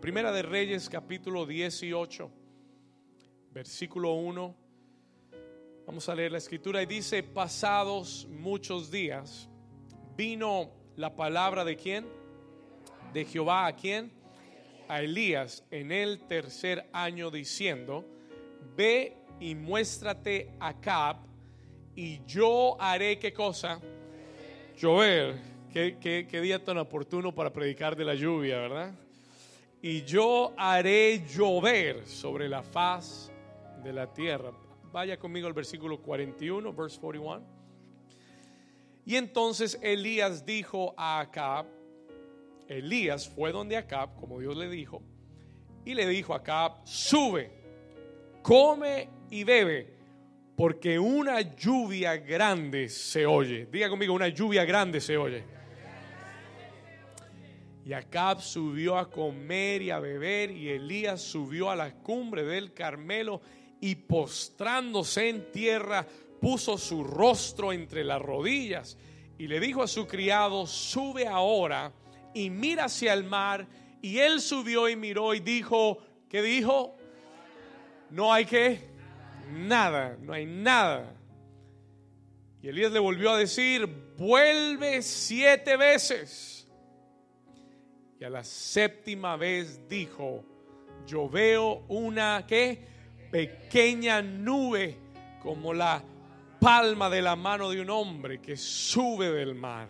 Primera de Reyes capítulo 18, versículo 1. Vamos a leer la escritura y dice, pasados muchos días, vino la palabra de quién? De Jehová a quién? A Elías en el tercer año diciendo, ve y muéstrate a Acab y yo haré qué cosa? Llover. Qué, qué, qué día tan oportuno para predicar de la lluvia, ¿verdad? Y yo haré llover sobre la faz de la tierra. Vaya conmigo al versículo 41, verse 41. Y entonces Elías dijo a Acab, Elías fue donde Acab, como Dios le dijo, y le dijo a Acab, sube, come y bebe, porque una lluvia grande se oye. Diga conmigo, una lluvia grande se oye. Y Acab subió a comer y a beber y Elías subió a la cumbre del Carmelo y postrándose en tierra puso su rostro entre las rodillas y le dijo a su criado, sube ahora y mira hacia el mar. Y él subió y miró y dijo, ¿qué dijo? No hay que, nada, no hay nada. Y Elías le volvió a decir, vuelve siete veces. Y a la séptima vez dijo, yo veo una que pequeña nube como la palma de la mano de un hombre que sube del mar.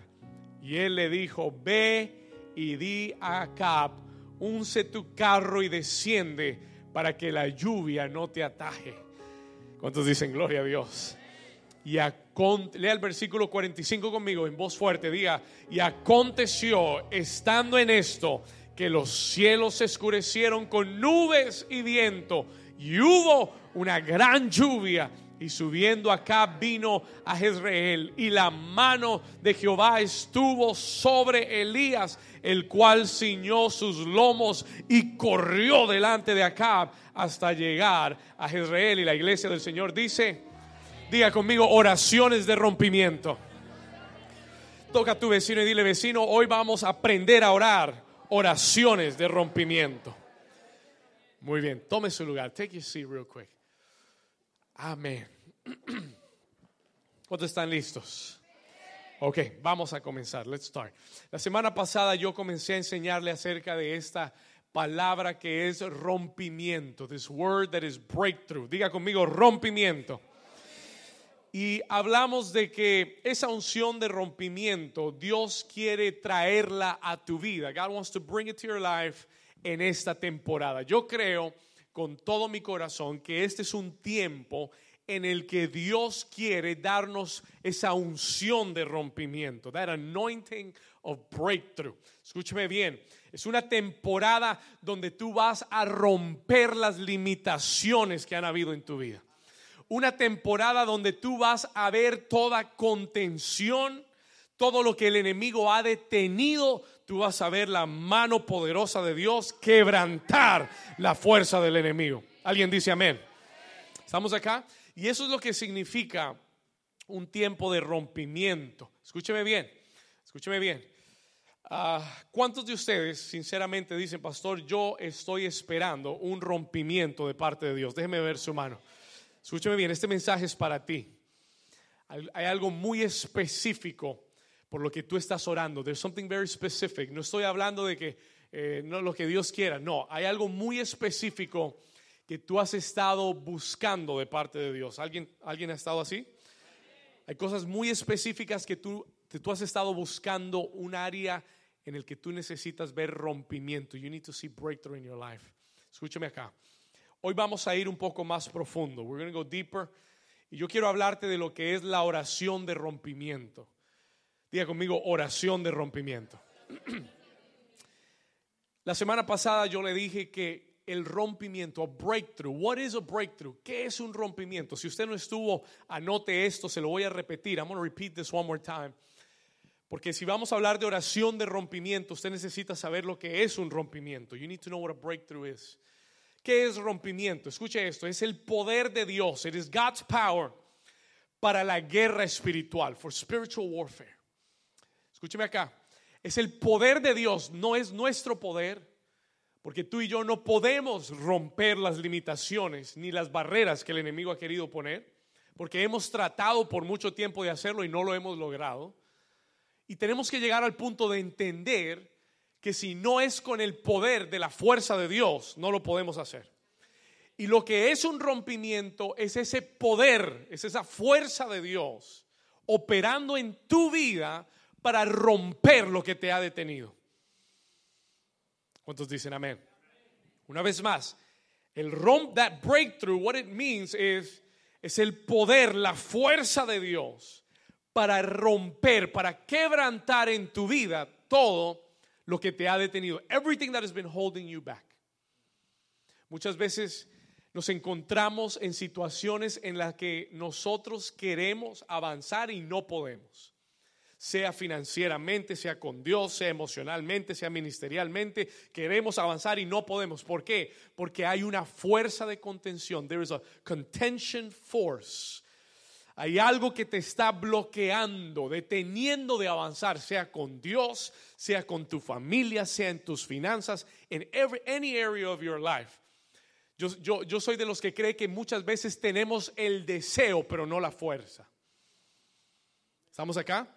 Y él le dijo, ve y di a Acab, unce tu carro y desciende para que la lluvia no te ataje. ¿Cuántos dicen gloria a Dios? Y lea el versículo 45 conmigo en voz fuerte, diga, y aconteció estando en esto que los cielos se oscurecieron con nubes y viento y hubo una gran lluvia y subiendo acá vino a Jezreel y la mano de Jehová estuvo sobre Elías, el cual ciñó sus lomos y corrió delante de Acab hasta llegar a Jezreel y la iglesia del Señor dice, Diga conmigo oraciones de rompimiento. Toca a tu vecino y dile, vecino, hoy vamos a aprender a orar oraciones de rompimiento. Muy bien, tome su lugar. Take your seat real quick. Amén. ¿Cuántos están listos? Ok, vamos a comenzar. Let's start. La semana pasada yo comencé a enseñarle acerca de esta palabra que es rompimiento. This word that is breakthrough. Diga conmigo rompimiento. Y hablamos de que esa unción de rompimiento, Dios quiere traerla a tu vida. God wants to bring it to your life en esta temporada. Yo creo con todo mi corazón que este es un tiempo en el que Dios quiere darnos esa unción de rompimiento, that anointing of breakthrough. Escúcheme bien, es una temporada donde tú vas a romper las limitaciones que han habido en tu vida una temporada donde tú vas a ver toda contención, todo lo que el enemigo ha detenido, tú vas a ver la mano poderosa de Dios quebrantar la fuerza del enemigo. ¿Alguien dice amén? ¿Estamos acá? Y eso es lo que significa un tiempo de rompimiento. Escúcheme bien, escúcheme bien. Ah, ¿Cuántos de ustedes sinceramente dicen, pastor, yo estoy esperando un rompimiento de parte de Dios? Déjeme ver su mano. Escúchame bien, este mensaje es para ti. Hay algo muy específico por lo que tú estás orando. There's something very specific. No estoy hablando de que eh, no lo que Dios quiera. No, hay algo muy específico que tú has estado buscando de parte de Dios. ¿Alguien, ¿alguien ha estado así? Hay cosas muy específicas que tú, que tú has estado buscando un área en el que tú necesitas ver rompimiento. You need to see breakthrough in your life. Escúchame acá. Hoy vamos a ir un poco más profundo. We're going to go deeper. Y yo quiero hablarte de lo que es la oración de rompimiento. Diga conmigo, oración de rompimiento. La semana pasada yo le dije que el rompimiento, a breakthrough, what is a breakthrough? ¿Qué es un rompimiento? Si usted no estuvo, anote esto, se lo voy a repetir. I'm going to repeat this one more time. Porque si vamos a hablar de oración de rompimiento, usted necesita saber lo que es un rompimiento. You need to know what a breakthrough is. ¿Qué es rompimiento? Escuche esto, es el poder de Dios. It is God's power para la guerra espiritual, for spiritual warfare. Escúcheme acá. Es el poder de Dios, no es nuestro poder, Porque tú y yo no podemos romper las limitaciones ni las barreras que el enemigo ha querido poner, porque hemos tratado por mucho tiempo de hacerlo y no lo hemos logrado. Y tenemos que llegar al punto de entender que si no es con el poder de la fuerza de Dios, no lo podemos hacer. Y lo que es un rompimiento es ese poder, es esa fuerza de Dios operando en tu vida para romper lo que te ha detenido. ¿Cuántos dicen amén? Una vez más, el romp, that breakthrough, what it means is, es el poder, la fuerza de Dios para romper, para quebrantar en tu vida todo lo que te ha detenido. Everything that has been holding you back. Muchas veces nos encontramos en situaciones en las que nosotros queremos avanzar y no podemos. Sea financieramente, sea con Dios, sea emocionalmente, sea ministerialmente, queremos avanzar y no podemos. ¿Por qué? Porque hay una fuerza de contención. There is a contention force. Hay algo que te está bloqueando, deteniendo de avanzar, sea con Dios, sea con tu familia, sea en tus finanzas, en every, any area of your life. Yo, soy de los que cree que muchas veces tenemos el deseo, pero no la fuerza. ¿Estamos acá?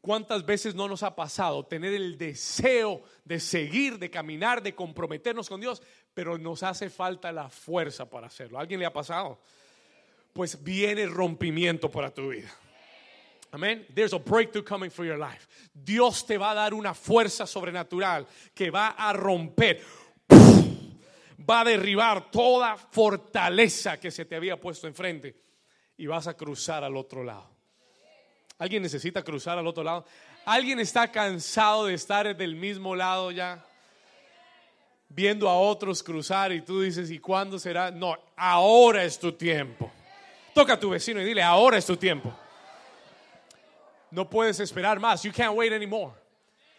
¿Cuántas veces no nos ha pasado tener el deseo de seguir, de caminar, de comprometernos con Dios, pero nos hace falta la fuerza para hacerlo? ¿Alguien le ha pasado? Pues viene rompimiento para tu vida. Amén. There's a breakthrough coming for your life. Dios te va a dar una fuerza sobrenatural que va a romper va a derribar toda fortaleza que se te había puesto enfrente y vas a cruzar al otro lado. ¿Alguien necesita cruzar al otro lado? ¿Alguien está cansado de estar del mismo lado ya? Viendo a otros cruzar y tú dices, ¿y cuándo será? No, ahora es tu tiempo. Toca a tu vecino y dile, ahora es tu tiempo. No puedes esperar más. You can't wait anymore.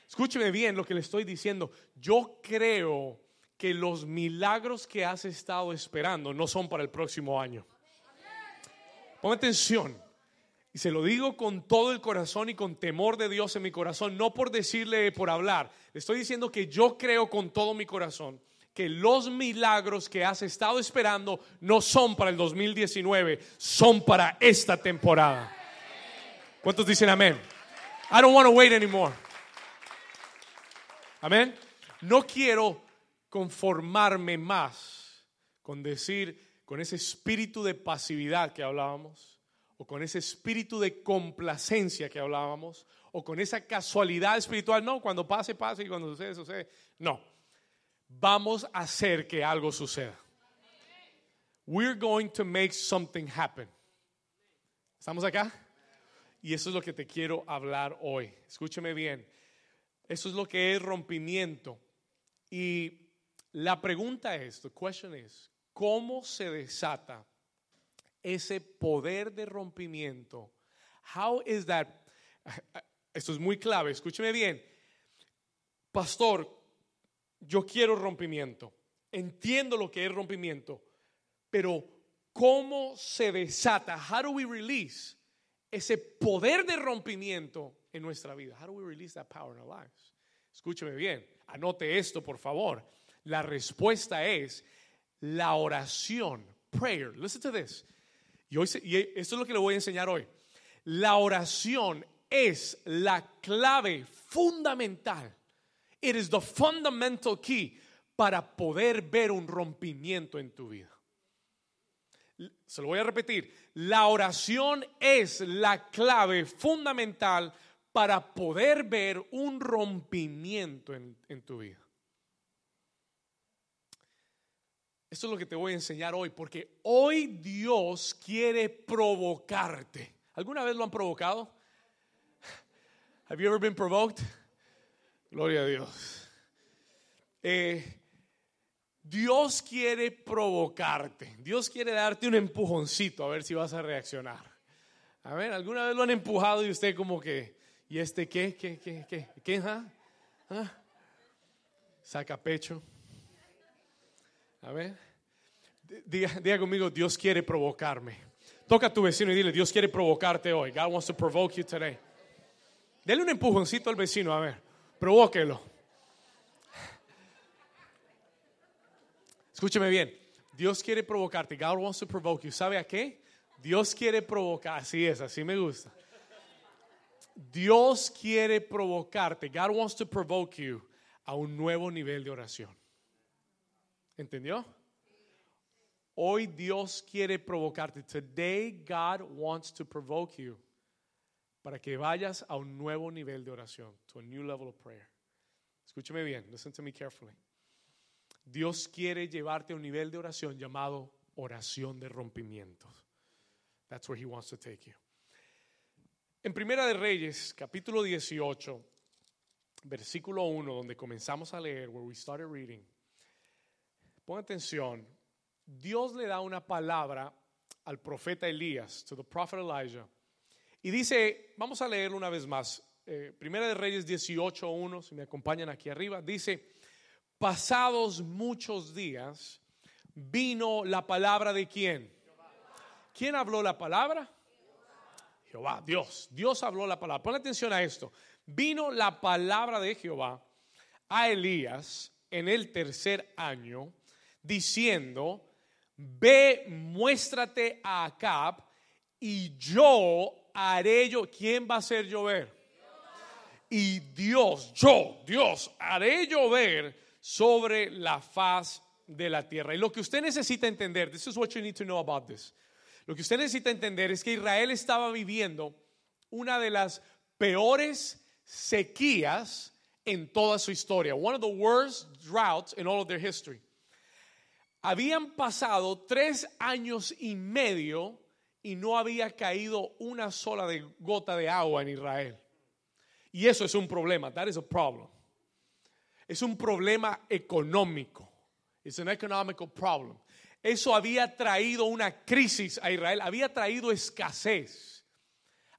Escúcheme bien lo que le estoy diciendo. Yo creo que los milagros que has estado esperando no son para el próximo año. Ponme atención. Y se lo digo con todo el corazón y con temor de Dios en mi corazón, no por decirle, por hablar. Le estoy diciendo que yo creo con todo mi corazón que los milagros que has estado esperando no son para el 2019, son para esta temporada. ¿Cuántos dicen amén? I don't want to wait anymore. Amén. No quiero conformarme más con decir, con ese espíritu de pasividad que hablábamos, o con ese espíritu de complacencia que hablábamos, o con esa casualidad espiritual. No, cuando pase, pase y cuando sucede, sucede. No, vamos a hacer que algo suceda. We're going to make something happen. ¿Estamos acá? Y eso es lo que te quiero hablar hoy. Escúcheme bien. Eso es lo que es rompimiento. Y la pregunta es, the question is, ¿cómo se desata ese poder de rompimiento? How is that? Esto es muy clave, escúcheme bien. Pastor, yo quiero rompimiento. Entiendo lo que es rompimiento, pero ¿cómo se desata? How do we release ese poder de rompimiento en nuestra vida? How do we release that power in our lives? Escúcheme bien, anote esto, por favor. La respuesta es la oración, prayer. Listen to this. Y, esto es lo que le voy a enseñar hoy. La oración es la clave fundamental. It is the fundamental key para poder ver un rompimiento en tu vida. Se lo voy a repetir. La oración es la clave fundamental para poder ver un rompimiento en, en tu vida. Esto es lo que te voy a enseñar hoy, porque hoy Dios quiere provocarte. ¿Alguna vez lo han provocado? Have you ever been provoked? Gloria a Dios. Eh, Dios quiere provocarte. Dios quiere darte un empujoncito a ver si vas a reaccionar. A ver, ¿alguna vez lo han empujado y usted como que, ¿y este qué? ¿Qué? ¿Qué? ¿Qué? ¿Qué? ¿Ah? ¿Ah? Saca pecho. A ver. Diga, conmigo, Dios quiere provocarme. Toca a tu vecino y dile, Dios quiere provocarte hoy. God wants to provoke you today. Dele un empujoncito al vecino, a ver, provóquelo. Escúcheme bien. Dios quiere provocarte. God wants to provoke you. ¿Sabe a qué? Dios quiere provocar. Así es, así me gusta. Dios quiere provocarte. God wants to provoke you a un nuevo nivel de oración. ¿Entendió? Hoy Dios quiere provocarte. Today God wants to provoke you para que vayas a un nuevo nivel de oración, to a new level of prayer. Escúcheme bien, listen to me carefully. Dios quiere llevarte a un nivel de oración llamado oración de rompimiento. That's where he wants to take you. En Primera de Reyes, capítulo 18, versículo 1, donde comenzamos a leer, where we started reading. Pon atención. Dios le da una palabra al profeta Elías, to the prophet Elijah. Y dice, vamos a leerlo una vez más. Eh, Primera de Reyes 18, 1, si me acompañan aquí arriba, dice, pasados muchos días, vino la palabra de quién? ¿Quién habló la palabra? Jehová, Dios. Dios habló la palabra. Pon atención a esto. Vino la palabra de Jehová a Elías en el tercer año, diciendo, ve, muéstrate a Acab y yo haré yo. ¿Quién va a hacer llover? Y Dios, yo, Dios, haré llover sobre la faz de la tierra. Y lo que usted necesita entender, this is what you need to know about this. Lo que usted necesita entender es que Israel estaba viviendo una de las peores sequías en toda su historia. One of the worst droughts in all of their history. Habían pasado tres años y medio y no había caído una sola gota de agua en Israel. Y eso es un problema. That is a problem. Es un problema económico. It's an economical problem. Eso había traído una crisis a Israel, había traído escasez.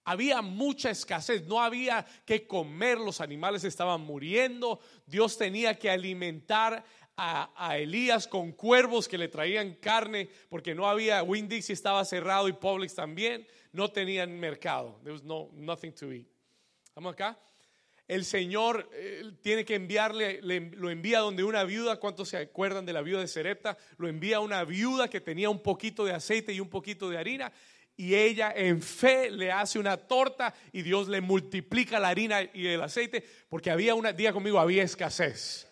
Había mucha escasez, no había que comer, los animales estaban muriendo, Dios tenía que alimentar a, Elías con cuervos que le traían carne, porque no había, Winn-Dixie estaba cerrado y Publix también, no tenían mercado. There was no, nothing to eat. ¿Estamos acá? el Señor tiene que enviarle, lo envía donde una viuda, ¿cuántos se acuerdan de la viuda de Serepta? Lo envía a una viuda que tenía un poquito de aceite y un poquito de harina y ella en fe le hace una torta y Dios le multiplica la harina y el aceite porque había una, día conmigo, había escasez.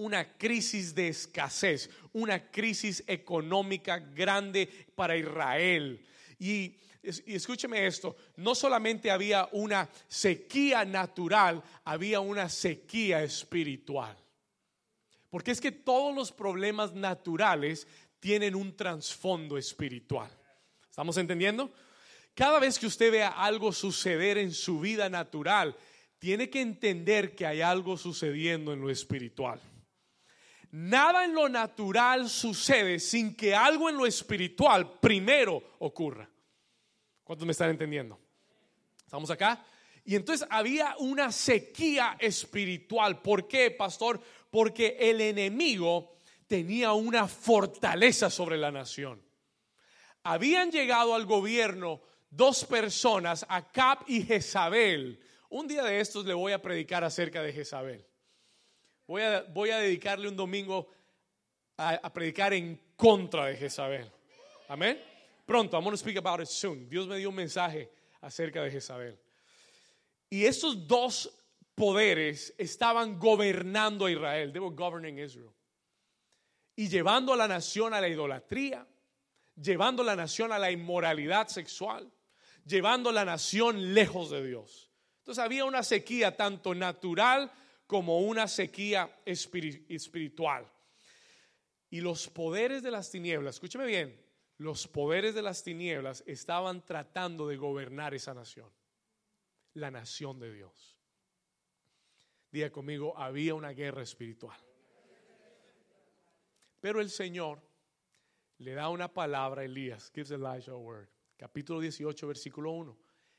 Una crisis de escasez, una crisis económica grande para Israel. Y y escúcheme esto, no solamente había una sequía natural, había una sequía espiritual. Porque es que todos los problemas naturales tienen un trasfondo espiritual. ¿Estamos entendiendo? Cada vez que usted vea algo suceder en su vida natural, tiene que entender que hay algo sucediendo en lo espiritual. Nada en lo natural sucede sin que algo en lo espiritual primero ocurra. ¿Cuántos me están entendiendo? ¿Estamos acá? Y entonces había una sequía espiritual. ¿Por qué, pastor? Porque el enemigo tenía una fortaleza sobre la nación. Habían llegado al gobierno dos personas, Acab y Jezabel. Un día de estos le voy a predicar acerca de Jezabel. Voy a, voy a dedicarle un domingo a, predicar en contra de Jezabel. Amén. Pronto, I'm going to speak about it soon. Dios me dio un mensaje acerca de Jezabel. Y estos dos poderes estaban gobernando a Israel. They were governing Israel. Y llevando a la nación a la idolatría, llevando a la nación a la inmoralidad sexual, llevando a la nación lejos de Dios. Entonces había una sequía tanto natural como una sequía espiritual. Y los poderes de las tinieblas, escúcheme bien, los poderes de las tinieblas estaban tratando de gobernar esa nación, la nación de Dios. Diga conmigo, había una guerra espiritual. Pero el Señor le da una palabra a Elías, gives Elijah a word, capítulo 18, versículo 1.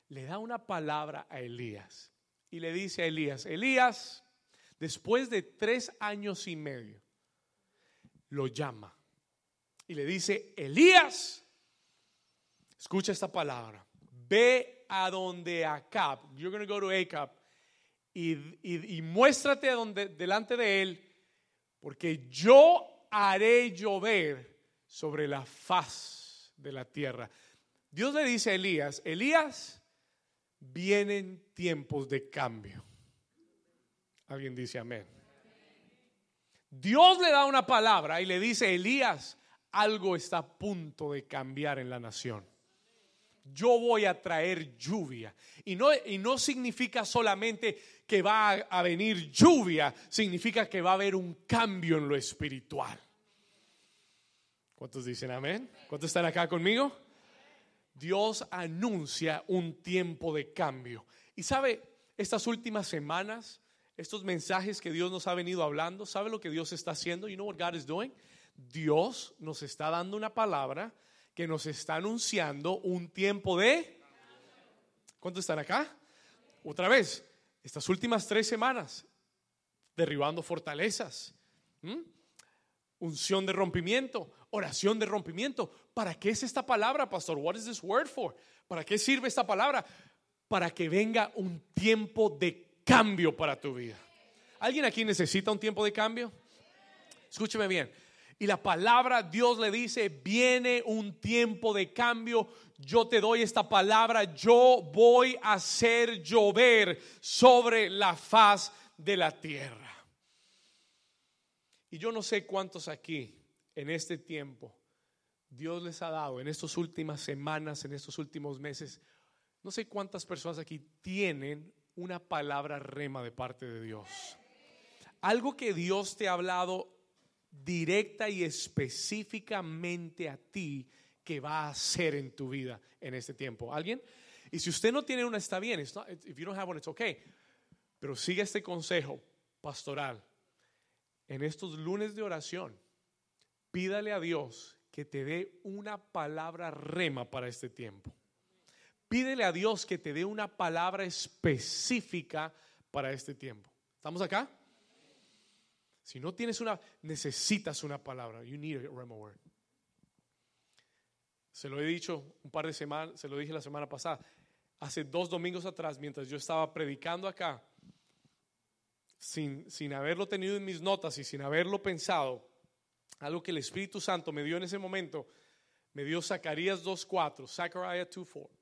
Le da una palabra a Elías y le dice a Elías, Elías, después de tres años y medio, lo llama y le dice, Elías, escucha esta palabra, ve a donde Acab, you're going to go to Acab, y, muéstrate donde, delante de él, porque yo haré llover sobre la faz de la tierra. Dios le dice a Elías, Elías, vienen tiempos de cambio. Alguien dice amén. Dios le da una palabra y le dice, Elías, algo está a punto de cambiar en la nación. Yo voy a traer lluvia. Y no, y no significa solamente que va a, a venir lluvia, significa que va a haber un cambio en lo espiritual. ¿Cuántos dicen amén? ¿Cuántos están acá conmigo? Dios anuncia un tiempo de cambio. Y sabe, estas últimas semanas, estos mensajes que Dios nos ha venido hablando, ¿sabe lo que Dios está haciendo? You know what God is doing? Dios nos está dando una palabra que nos está anunciando un tiempo de... ¿Cuántos están acá? Otra vez, estas últimas tres semanas, derribando fortalezas, unción de rompimiento, oración de rompimiento. ¿Para qué es esta palabra, pastor? What is this word for? ¿Para qué sirve esta palabra? Para que venga un tiempo de cambio para tu vida. ¿Alguien aquí necesita un tiempo de cambio? Escúcheme bien. Y la palabra Dios le dice, viene un tiempo de cambio, yo te doy esta palabra, yo voy a hacer llover sobre la faz de la tierra. Y yo no sé cuántos aquí en este tiempo Dios les ha dado, en estas últimas semanas, en estos últimos meses, no sé cuántas personas aquí tienen una palabra rema de parte de Dios. Algo que Dios te ha hablado directa y específicamente a ti que va a hacer en tu vida en este tiempo. ¿Alguien? Y si usted no tiene una, está bien. If you don't have one, it's okay. Pero sigue este consejo pastoral. En estos lunes de oración, pídale a Dios que te dé una palabra rema para este tiempo. Pídele a Dios que te dé una palabra específica para este tiempo. ¿Estamos acá? Si no tienes una, necesitas una palabra. You need a rema word. Se lo he dicho un par de semanas, se lo dije la semana pasada. Hace dos domingos atrás, mientras yo estaba predicando acá, sin, sin haberlo tenido en mis notas y sin haberlo pensado, algo que el Espíritu Santo me dio en ese momento, me dio Zacarías 2.4, Zechariah 2.4.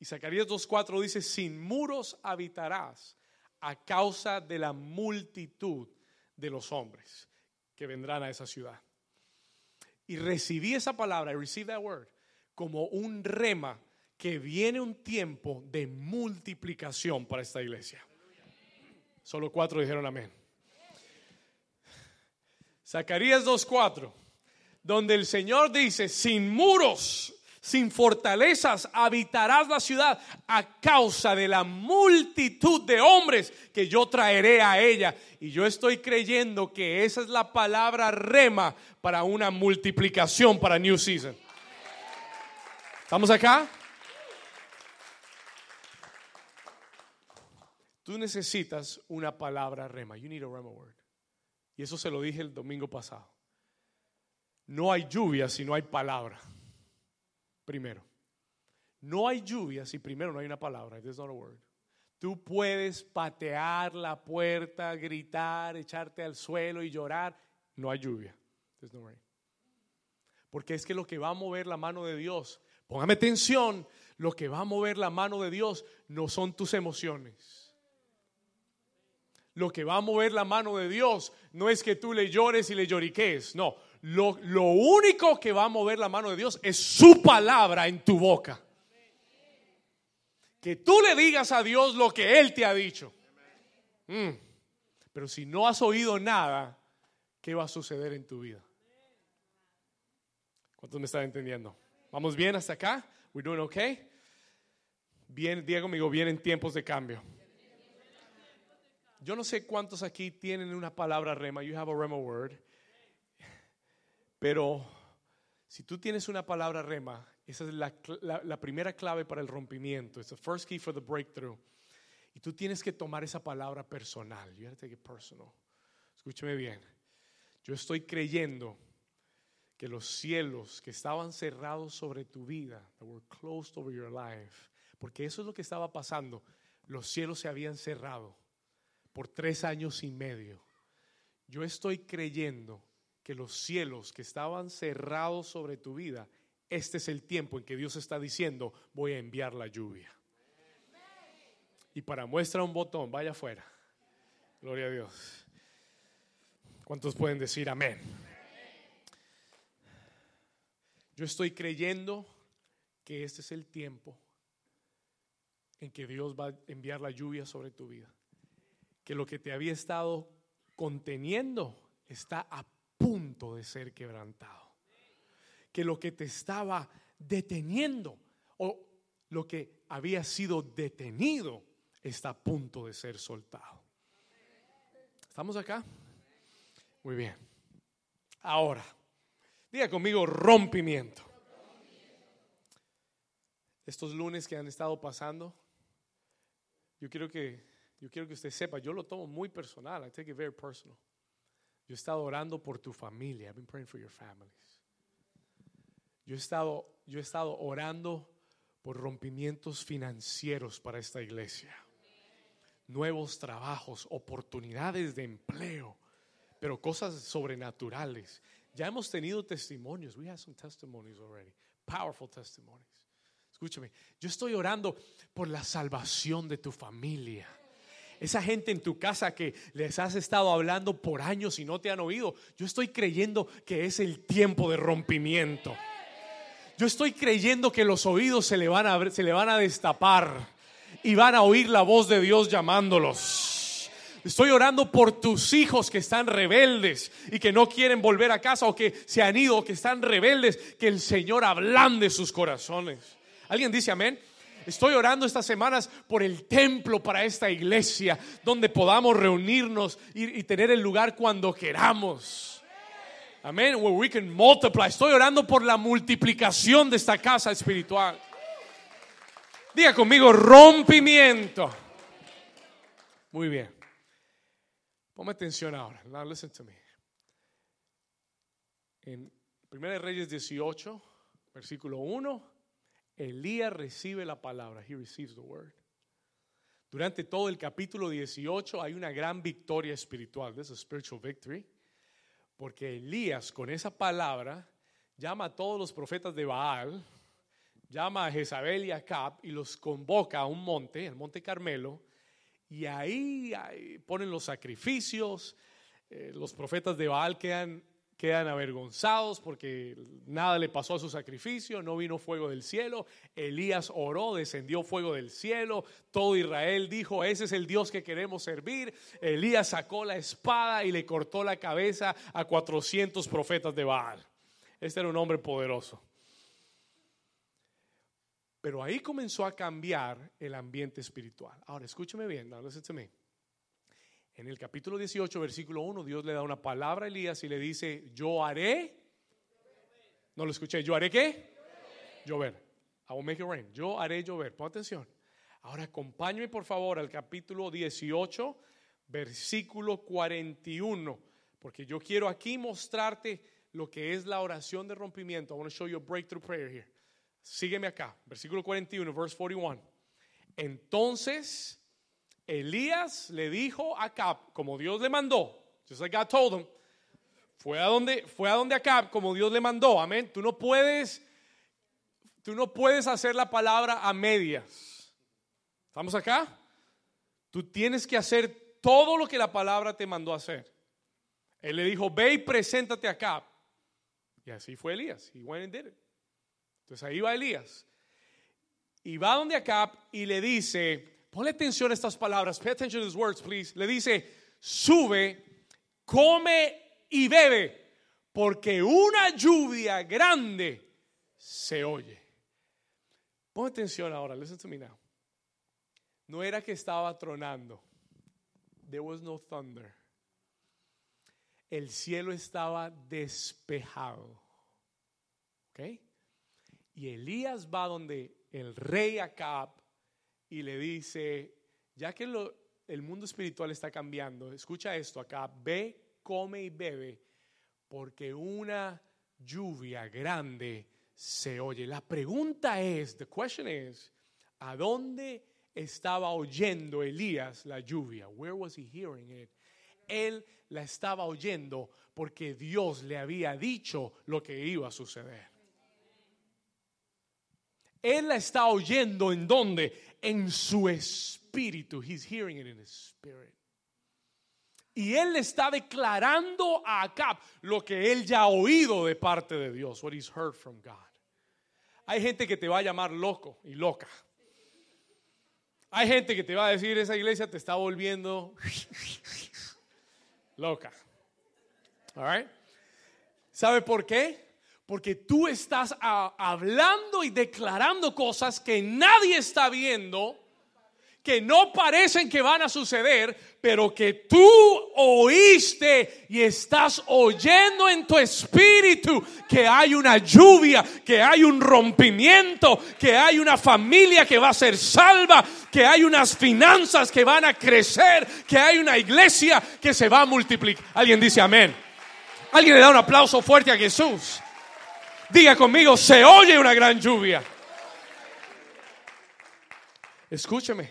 Y Zacarías 2.4 dice, sin muros habitarás a causa de la multitud de los hombres que vendrán a esa ciudad. Y recibí esa palabra, I received that word, como un rema que viene un tiempo de multiplicación para esta iglesia. Solo cuatro dijeron amén. Zacarías 2.4, donde el Señor dice, sin muros sin fortalezas habitarás la ciudad a causa de la multitud de hombres que yo traeré a ella. Y yo estoy creyendo que esa es la palabra rema para una multiplicación para New Season. ¿Estamos acá? Tú necesitas una palabra rema. You need a rema word. Y eso se lo dije el domingo pasado. No hay lluvia si no hay palabra primero. No hay lluvia si primero no hay una palabra. There's not a word. Tú puedes patear la puerta, gritar, echarte al suelo y llorar. No hay lluvia. There's no rain. Porque es que lo que va a mover la mano de Dios, póngame atención, lo que va a mover la mano de Dios no son tus emociones. Lo que va a mover la mano de Dios no es que tú le llores y le lloriques, no, lo, único que va a mover la mano de Dios es su palabra en tu boca. Que tú le digas a Dios lo que Él te ha dicho. Mm. Pero si no has oído nada, ¿qué va a suceder en tu vida? ¿Cuántos me están entendiendo? ¿Vamos bien hasta acá? ¿We doing okay? Bien, diga conmigo, en tiempos de cambio. Yo no sé cuántos aquí tienen una palabra rema. You have a rema word. Pero si tú tienes una palabra rema, esa es la, primera clave para el rompimiento. Es the first key for the breakthrough. Y tú tienes que tomar esa palabra personal. You have take it personal. Escúcheme bien. Yo estoy creyendo que los cielos que estaban cerrados sobre tu vida, that were closed over your life, porque eso es lo que estaba pasando. Los cielos se habían cerrado por tres años y medio. Yo estoy creyendo que los cielos que estaban cerrados sobre tu vida, este es el tiempo en que Dios está diciendo, voy a enviar la lluvia. Y para muestra un botón, vaya afuera. Gloria a Dios. ¿Cuántos pueden decir amén? Yo estoy creyendo que este es el tiempo en que Dios va a enviar la lluvia sobre tu vida. Que lo que te había estado conteniendo está a punto de ser quebrantado. Que lo que te estaba deteniendo o lo que había sido detenido está a punto de ser soltado. ¿Estamos acá? Muy bien. Ahora, diga conmigo rompimiento. Estos lunes que han estado pasando, yo quiero que yo quiero que usted sepa, yo lo tomo muy personal. I take it very personal. Yo he estado orando por tu familia. I've been praying for your families. Yo he estado, yo he estado orando por rompimientos financieros para esta iglesia. Nuevos trabajos, oportunidades de empleo, pero cosas sobrenaturales. Ya hemos tenido testimonios. We have some testimonies already. Powerful testimonies. Escúchame, yo estoy orando por la salvación de tu familia esa gente en tu casa que les has estado hablando por años y no te han oído, yo estoy creyendo que es el tiempo de rompimiento. Yo estoy creyendo que los oídos se le van a, se le van a destapar y van a oír la voz de Dios llamándolos. Estoy orando por tus hijos que están rebeldes y que no quieren volver a casa o que se han ido, que están rebeldes, que el Señor ablande sus corazones. ¿Alguien dice amén? Estoy orando estas semanas por el templo para esta iglesia, donde podamos reunirnos y, tener el lugar cuando queramos. Amén. Where we can multiply. Estoy orando por la multiplicación de esta casa espiritual. Diga conmigo, rompimiento. Muy bien. Ponme atención ahora. Now listen to me. En 1 Reyes 18, versículo 1 Elías recibe la palabra. He receives the word. Durante todo el capítulo 18 hay una gran victoria espiritual. This is a spiritual victory. Porque Elías con esa palabra llama a todos los profetas de Baal, llama a Jezabel y a Cap y los convoca a un monte, el monte Carmelo, y ahí, ponen los sacrificios. Eh, los profetas de Baal quedan quedan avergonzados porque nada le pasó a su sacrificio, no vino fuego del cielo. Elías oró, descendió fuego del cielo. Todo Israel dijo, ese es el Dios que queremos servir. Elías sacó la espada y le cortó la cabeza a 400 profetas de Baal. Este era un hombre poderoso. Pero ahí comenzó a cambiar el ambiente espiritual. Ahora, escúcheme bien, listen to me. En el capítulo 18, versículo 1, Dios le da una palabra a Elías y le dice, yo haré, no lo escuché, yo haré qué? Llover. I will make it rain. Yo haré llover. Pon atención. Ahora acompáñame por favor al capítulo 18, versículo 41, porque yo quiero aquí mostrarte lo que es la oración de rompimiento. I want to show you a breakthrough prayer here. Sígueme acá, versículo 41, verse 41. Entonces Elías le dijo a Acab, como Dios le mandó, just like God told him, fue a donde, fue a donde Acab, como Dios le mandó, amén. Tú no puedes, tú no puedes hacer la palabra a medias. ¿Estamos acá? Tú tienes que hacer todo lo que la palabra te mandó hacer. Él le dijo, ve y preséntate a Acab. Y así fue Elías. He went and did it. Entonces ahí va Elías. Y va donde Acab y le dice, Ponle atención a estas palabras. Pay attention to these words, please. Le dice, sube, come y bebe, porque una lluvia grande se oye. Pon atención ahora. Listen to me now. No era que estaba tronando. There was no thunder. El cielo estaba despejado. ¿Ok? Y Elías va donde el rey Acab y le dice, ya que el mundo espiritual está cambiando, escucha esto acá, ve, come y bebe, porque una lluvia grande se oye. La pregunta es, the question is, ¿a dónde estaba oyendo Elías la lluvia? Where was he hearing it? Él la estaba oyendo porque Dios le había dicho lo que iba a suceder. Él la está oyendo en donde? En su espíritu. He's hearing it in his spirit. Y él está declarando a Acab lo que él ya ha oído de parte de Dios, what he's heard from God. Hay gente que te va a llamar loco y loca. Hay gente que te va a decir, esa iglesia te está volviendo loca. All ¿Sabe por qué? Porque tú estás hablando y declarando cosas que nadie está viendo, que no parecen que van a suceder, pero que tú oíste y estás oyendo en tu espíritu que hay una lluvia, que hay un rompimiento, que hay una familia que va a ser salva, que hay unas finanzas que van a crecer, que hay una iglesia que se va a multiplicar. Alguien dice amén. Alguien le da un aplauso fuerte a Jesús. Diga conmigo, se oye una gran lluvia. Escúcheme,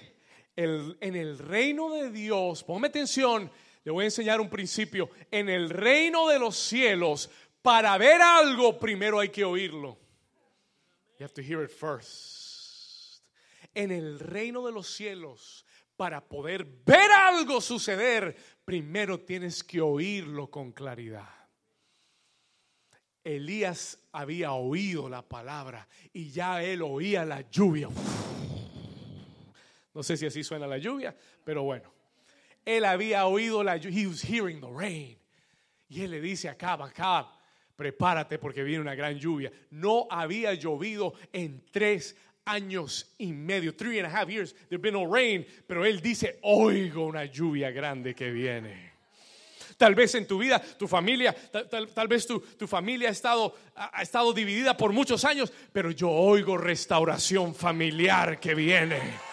en el reino de Dios, ponme atención, le voy a enseñar un principio. En el reino de los cielos, para ver algo, primero hay que oírlo. You have to hear it first. En el reino de los cielos, para poder ver algo suceder, primero tienes que oírlo con claridad. Elías había oído la palabra y ya él oía la lluvia. No sé si así suena la lluvia, pero bueno. Él había oído la lluvia. He was hearing the rain. Y él le dice a Acab, prepárate porque viene una gran lluvia. No había llovido en tres años y medio, three and a half years, there been no rain, pero él dice, oigo una lluvia grande que viene. Tal vez en tu vida, tu familia, tal, vez tu, tu, familia ha estado, ha estado dividida por muchos años, pero yo oigo restauración familiar que viene.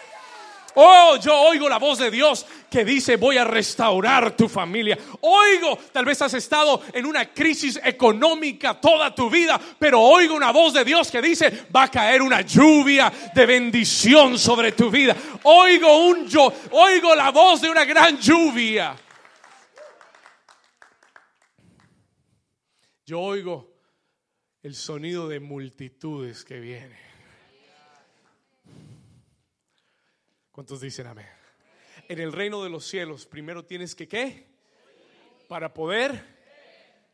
Oh, yo oigo la voz de Dios que dice, voy a restaurar tu familia. Oigo, tal vez has estado en una crisis económica toda tu vida, pero oigo una voz de Dios que dice, va a caer una lluvia de bendición sobre tu vida. Oigo un yo, oigo la voz de una gran lluvia. Yo oigo el sonido de multitudes que viene. ¿Cuántos dicen amén? En el reino de los cielos, primero tienes que qué? Para poder,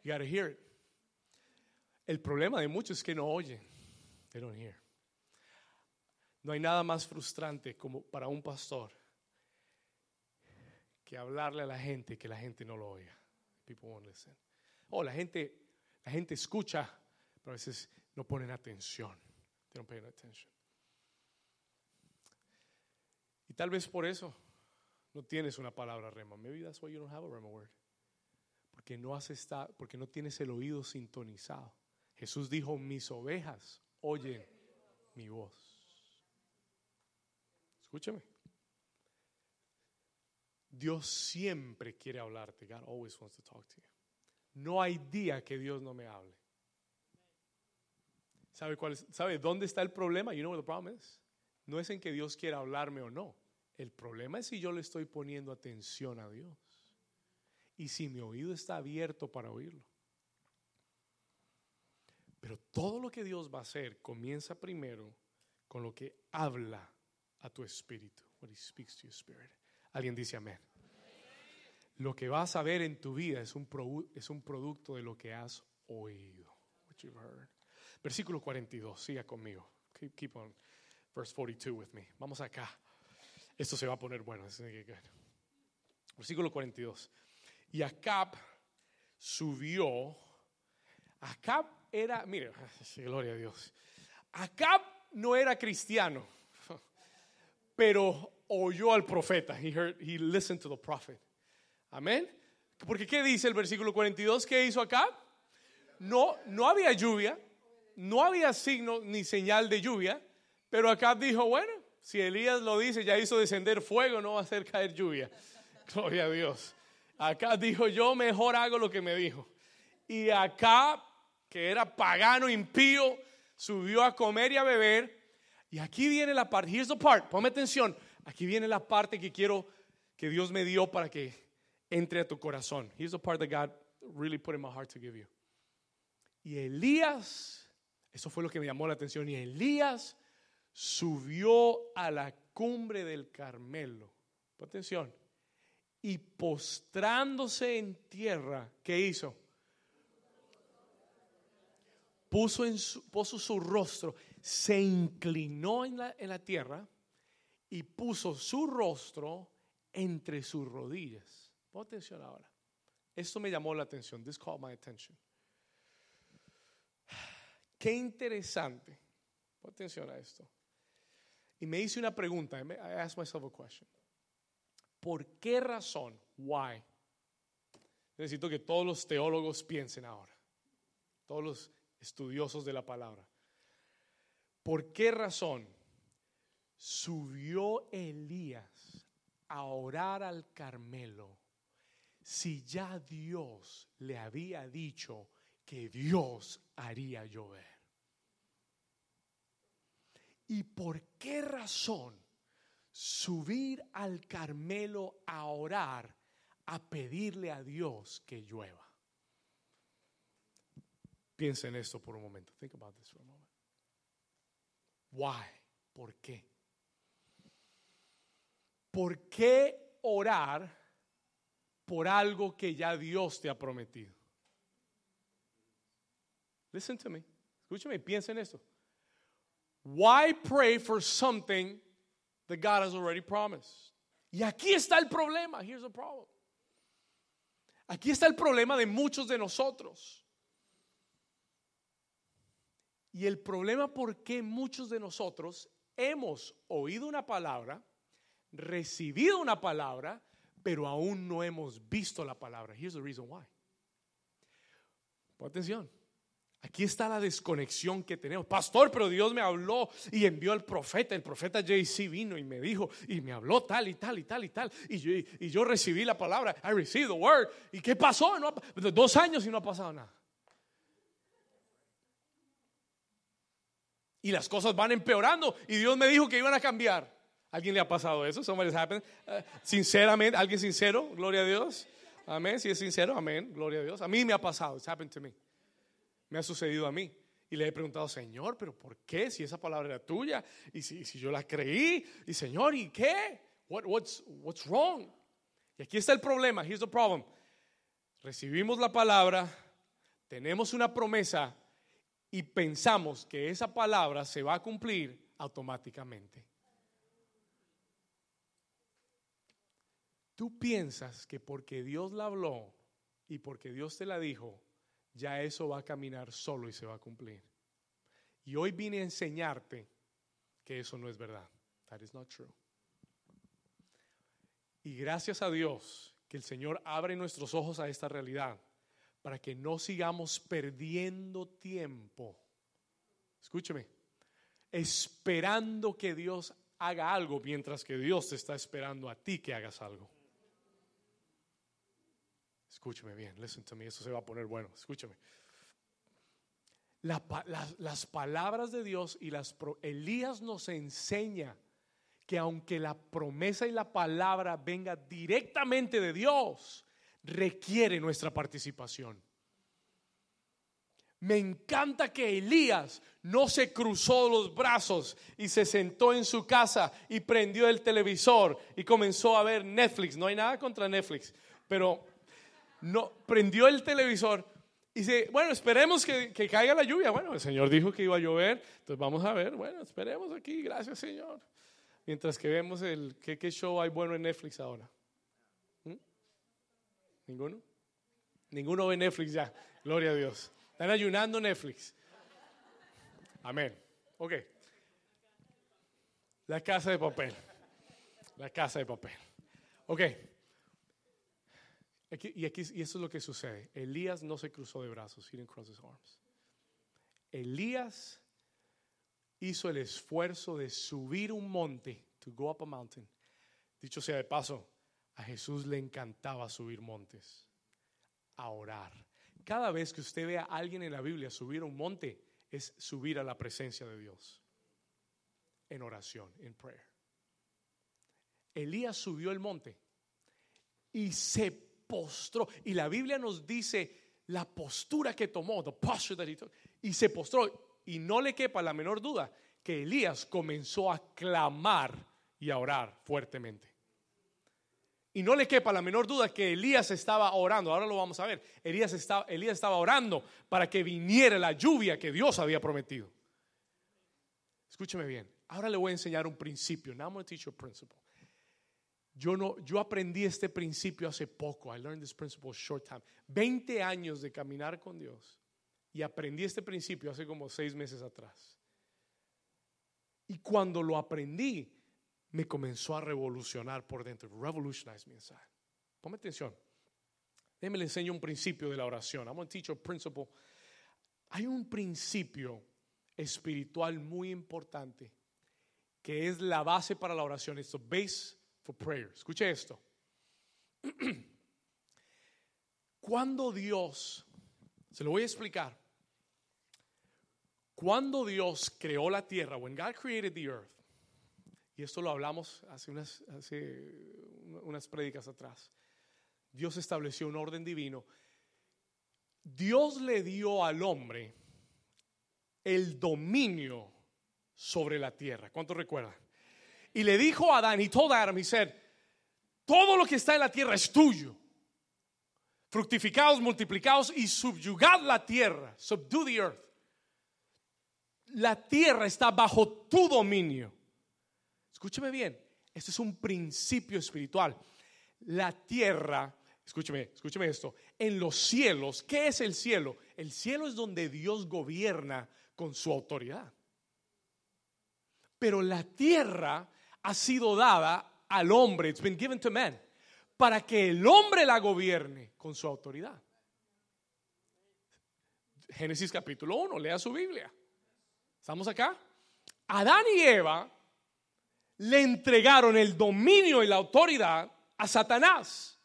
you gotta hear it. El problema de muchos es que no oyen. They don't hear. No hay nada más frustrante como para un pastor que hablarle a la gente que la gente no lo oiga. People won't listen. Oh, la gente la gente escucha, pero a veces no ponen atención. Don't pay attention. Y tal vez por eso no tienes una palabra rema. Maybe that's why you don't have a rema word. Porque no has estado, porque no tienes el oído sintonizado. Jesús dijo, "Mis ovejas oyen mi voz." Escúchame. Dios siempre quiere hablarte. God always wants to talk to you. No hay día que Dios no me hable. ¿Sabe, cuál ¿Sabe dónde está el problema? You know what the problem is? No es en que Dios quiera hablarme o no. El problema es si yo le estoy poniendo atención a Dios. Y si mi oído está abierto para oírlo. Pero todo lo que Dios va a hacer comienza primero con lo que habla a tu espíritu. What he speaks to your spirit. Alguien dice amén. Lo que vas a ver en tu vida es un, es un producto de lo que has oído. Versículo 42, siga conmigo. Keep, on verse 42 with me. Vamos acá. Esto se va a poner bueno. Versículo 42. Y Acab subió. Acab era, mire, gloria a Dios. Acab no era cristiano, pero oyó al profeta. He, heard, he listened to the prophet. Amén. Porque ¿qué dice el versículo 42? ¿Qué hizo acá? No, no había lluvia, no había signo ni señal de lluvia, pero acá dijo, bueno, si Elías lo dice, ya hizo descender fuego, no va a hacer caer lluvia. Gloria a Dios. Acá dijo, yo mejor hago lo que me dijo. Y acá, que era pagano, impío, subió a comer y a beber. Y aquí viene la parte, here's the part, ponme atención, aquí viene la parte que quiero que Dios me dio para que entre a tu corazón. Here's the part that God really put in my heart to give you. Y Elías, eso fue lo que me llamó la atención, y Elías subió a la cumbre del Carmelo. Atención. Y postrándose en tierra, ¿qué hizo? Puso, en su, puso su rostro, se inclinó en la, en la tierra y puso su rostro entre sus rodillas. Pon atención ahora. Esto me llamó la atención. This caught my attention. Qué interesante. Pon atención a esto. Y me hice una pregunta. I asked myself a question. ¿Por qué razón? Why? Necesito que todos los teólogos piensen ahora. Todos los estudiosos de la palabra. ¿Por qué razón subió Elías a orar al Carmelo si ya Dios le había dicho que Dios haría llover? ¿Y por qué razón subir al Carmelo a orar, a pedirle a Dios que llueva? Piensa en esto por un momento. Think about this for a moment. Why? ¿Por qué? ¿Por qué orar por algo que ya Dios te ha prometido? Listen to me. Escúchame, piensa en esto. Why pray for something that God has already promised? Y aquí está el problema. Here's the problem. Aquí está el problema de muchos de nosotros. Y el problema por qué muchos de nosotros hemos oído una palabra, recibido una palabra, pero aún no hemos visto la palabra. Here's the reason why. Pon atención. Aquí está la desconexión que tenemos. Pastor, pero Dios me habló y envió al profeta. El profeta JC vino y me dijo y me habló tal y tal y tal y tal. Y yo, recibí la palabra. I received the word. ¿Y qué pasó? Dos años y no ha pasado nada. Y las cosas van empeorando. Y Dios me dijo que iban a cambiar. ¿Alguien le ha pasado eso? Somebody's happened. Uh, sinceramente, ¿alguien sincero? Gloria a Dios. Amén. Si es sincero, amén. Gloria a Dios. A mí me ha pasado. It's happened to me me ha sucedido a mí. Y le he preguntado, Señor, pero ¿por qué? Si esa palabra era tuya y si, si yo la creí, y Señor, ¿y qué? What, what's, what's wrong? Y aquí está el problema, here's the problem. Recibimos la palabra, tenemos una promesa y pensamos que esa palabra se va a cumplir automáticamente. Tú piensas que porque Dios la habló y porque Dios te la dijo, ya eso va a caminar solo y se va a cumplir. Y hoy vine a enseñarte que eso no es verdad. That is not true. Y gracias a Dios que el Señor abre nuestros ojos a esta realidad para que no sigamos perdiendo tiempo. Escúcheme, esperando que Dios haga algo mientras que Dios te está esperando a ti que hagas algo. Escúcheme bien, listen to me, eso se va a poner bueno, escúchame. las, palabras de Dios y las Elías nos enseña que aunque la promesa y la palabra venga directamente de Dios, requiere nuestra participación. Me encanta que Elías no se cruzó los brazos y se sentó en su casa y prendió el televisor y comenzó a ver Netflix. No hay nada contra Netflix, pero no, prendió el televisor y dice, bueno, esperemos que, caiga la lluvia. Bueno, el Señor dijo que iba a llover, entonces vamos a ver, bueno, esperemos aquí, gracias Señor. Mientras que vemos el, ¿qué, show hay bueno en Netflix ahora? ¿Mm? ¿Ninguno? Ninguno ve Netflix ya, gloria a Dios. Están ayunando Netflix. Amén. Ok. La casa de papel. La casa de papel. Ok y, aquí, y eso es lo que sucede. Elías no se cruzó de brazos. He didn't cross his arms. Elías hizo el esfuerzo de subir un monte, to go up a mountain. Dicho sea de paso, a Jesús le encantaba subir montes, a orar. Cada vez que usted vea a alguien en la Biblia subir un monte, es subir a la presencia de Dios en oración, en prayer. Elías subió el monte y se Y la Biblia nos dice la postura que tomó, the posture that he y se postró. Y no le quepa la menor duda que Elías comenzó a clamar y a orar fuertemente. Y no le quepa la menor duda que Elías estaba orando. Ahora lo vamos a ver. Elías estaba, Elías estaba orando para que viniera la lluvia que Dios había prometido. Escúcheme bien. Ahora le voy a enseñar un principio. Now I'm going to teach you a principle. Yo, no, yo aprendí este principio hace poco. I learned this principle short time. 20 años de caminar con Dios. Y aprendí este principio hace como seis meses atrás. Y cuando lo aprendí, me comenzó a revolucionar por dentro. Revolutionize me inside. Ponme atención. Déjeme le enseño un principio de la oración. I'm going to teach you a principle. Hay un principio espiritual muy importante que es la base para la oración. It's the base for prayer. Escuche esto. Cuando Dios, se lo voy a explicar. Cuando Dios creó la tierra, when God created the earth, y esto lo hablamos hace unas, hace prédicas atrás, Dios estableció un orden divino. Dios le dio al hombre el dominio sobre la tierra. ¿Cuánto recuerdan? Y le dijo a Adán, y told Adam, he said, todo lo que está en la tierra es tuyo. Fructificados, multiplicados y subyugad la tierra. Subdue the earth. La tierra está bajo tu dominio. Escúcheme bien, este es un principio espiritual. La tierra, escúcheme, escúcheme esto, en los cielos, ¿qué es el cielo? El cielo es donde Dios gobierna con su autoridad. Pero la tierra ha sido dada al hombre, it's been given to man, para que el hombre la gobierne con su autoridad. Génesis capítulo 1, lea su Biblia. ¿Estamos acá? Adán y Eva le entregaron el dominio y la autoridad a Satanás.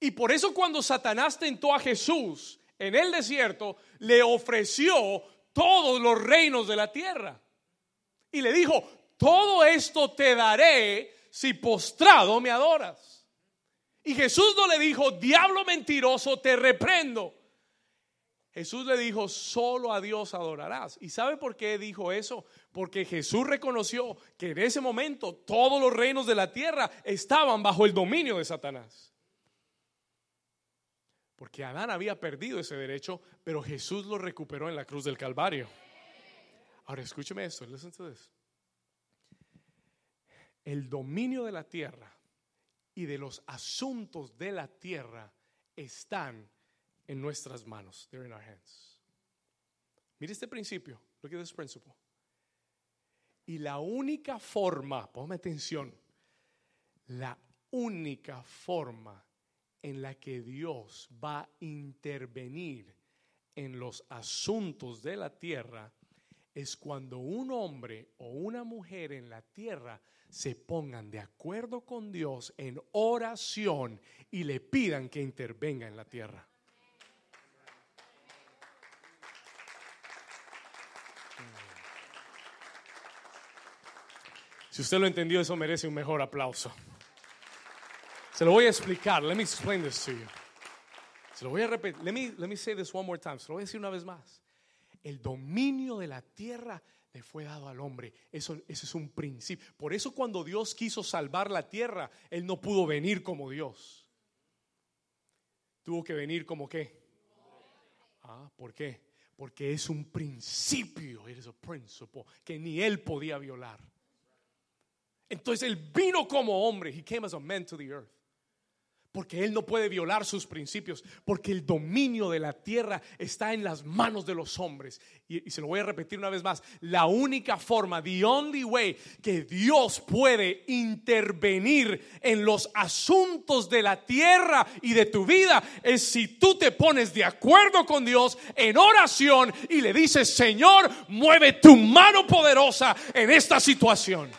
Y por eso cuando Satanás tentó a Jesús en el desierto, le ofreció todos los reinos de la tierra. Y le dijo, todo esto te daré si postrado me adoras. Y Jesús no le dijo, diablo mentiroso, te reprendo. Jesús le dijo, solo a Dios adorarás. ¿Y sabe por qué dijo eso? Porque Jesús reconoció que en ese momento todos los reinos de la tierra estaban bajo el dominio de Satanás. Porque Adán había perdido ese derecho, pero Jesús lo recuperó en la cruz del Calvario. Ahora escúcheme esto, listen to this. El dominio de la tierra y de los asuntos de la tierra están en nuestras manos. They're in our hands. Mire este principio. Look at this principle. Y la única forma, ponme atención, la única forma en la que Dios va a intervenir en los asuntos de la tierra es cuando un hombre o una mujer en la tierra se pongan de acuerdo con Dios en oración y le pidan que intervenga en la tierra. Si usted lo entendió, eso merece un mejor aplauso. Se lo voy a explicar. Let me explain this to you. Se lo voy a repetir. Let me, let me say this one more time. Se lo voy a decir una vez más. El dominio de la tierra le fue dado al hombre. Eso, ese es un principio. Por eso cuando Dios quiso salvar la tierra, Él no pudo venir como Dios. Tuvo que venir como qué. Ah, ¿por qué? Porque es un principio, es un principio que ni Él podía violar. Entonces Él vino como hombre. He came as a man to the earth. Porque Él no puede violar sus principios, porque el dominio de la tierra está en las manos de los hombres. Y, se lo voy a repetir una vez más, la única forma, the only way que Dios puede intervenir en los asuntos de la tierra y de tu vida es si tú te pones de acuerdo con Dios en oración y le dices, Señor, mueve tu mano poderosa en esta situación.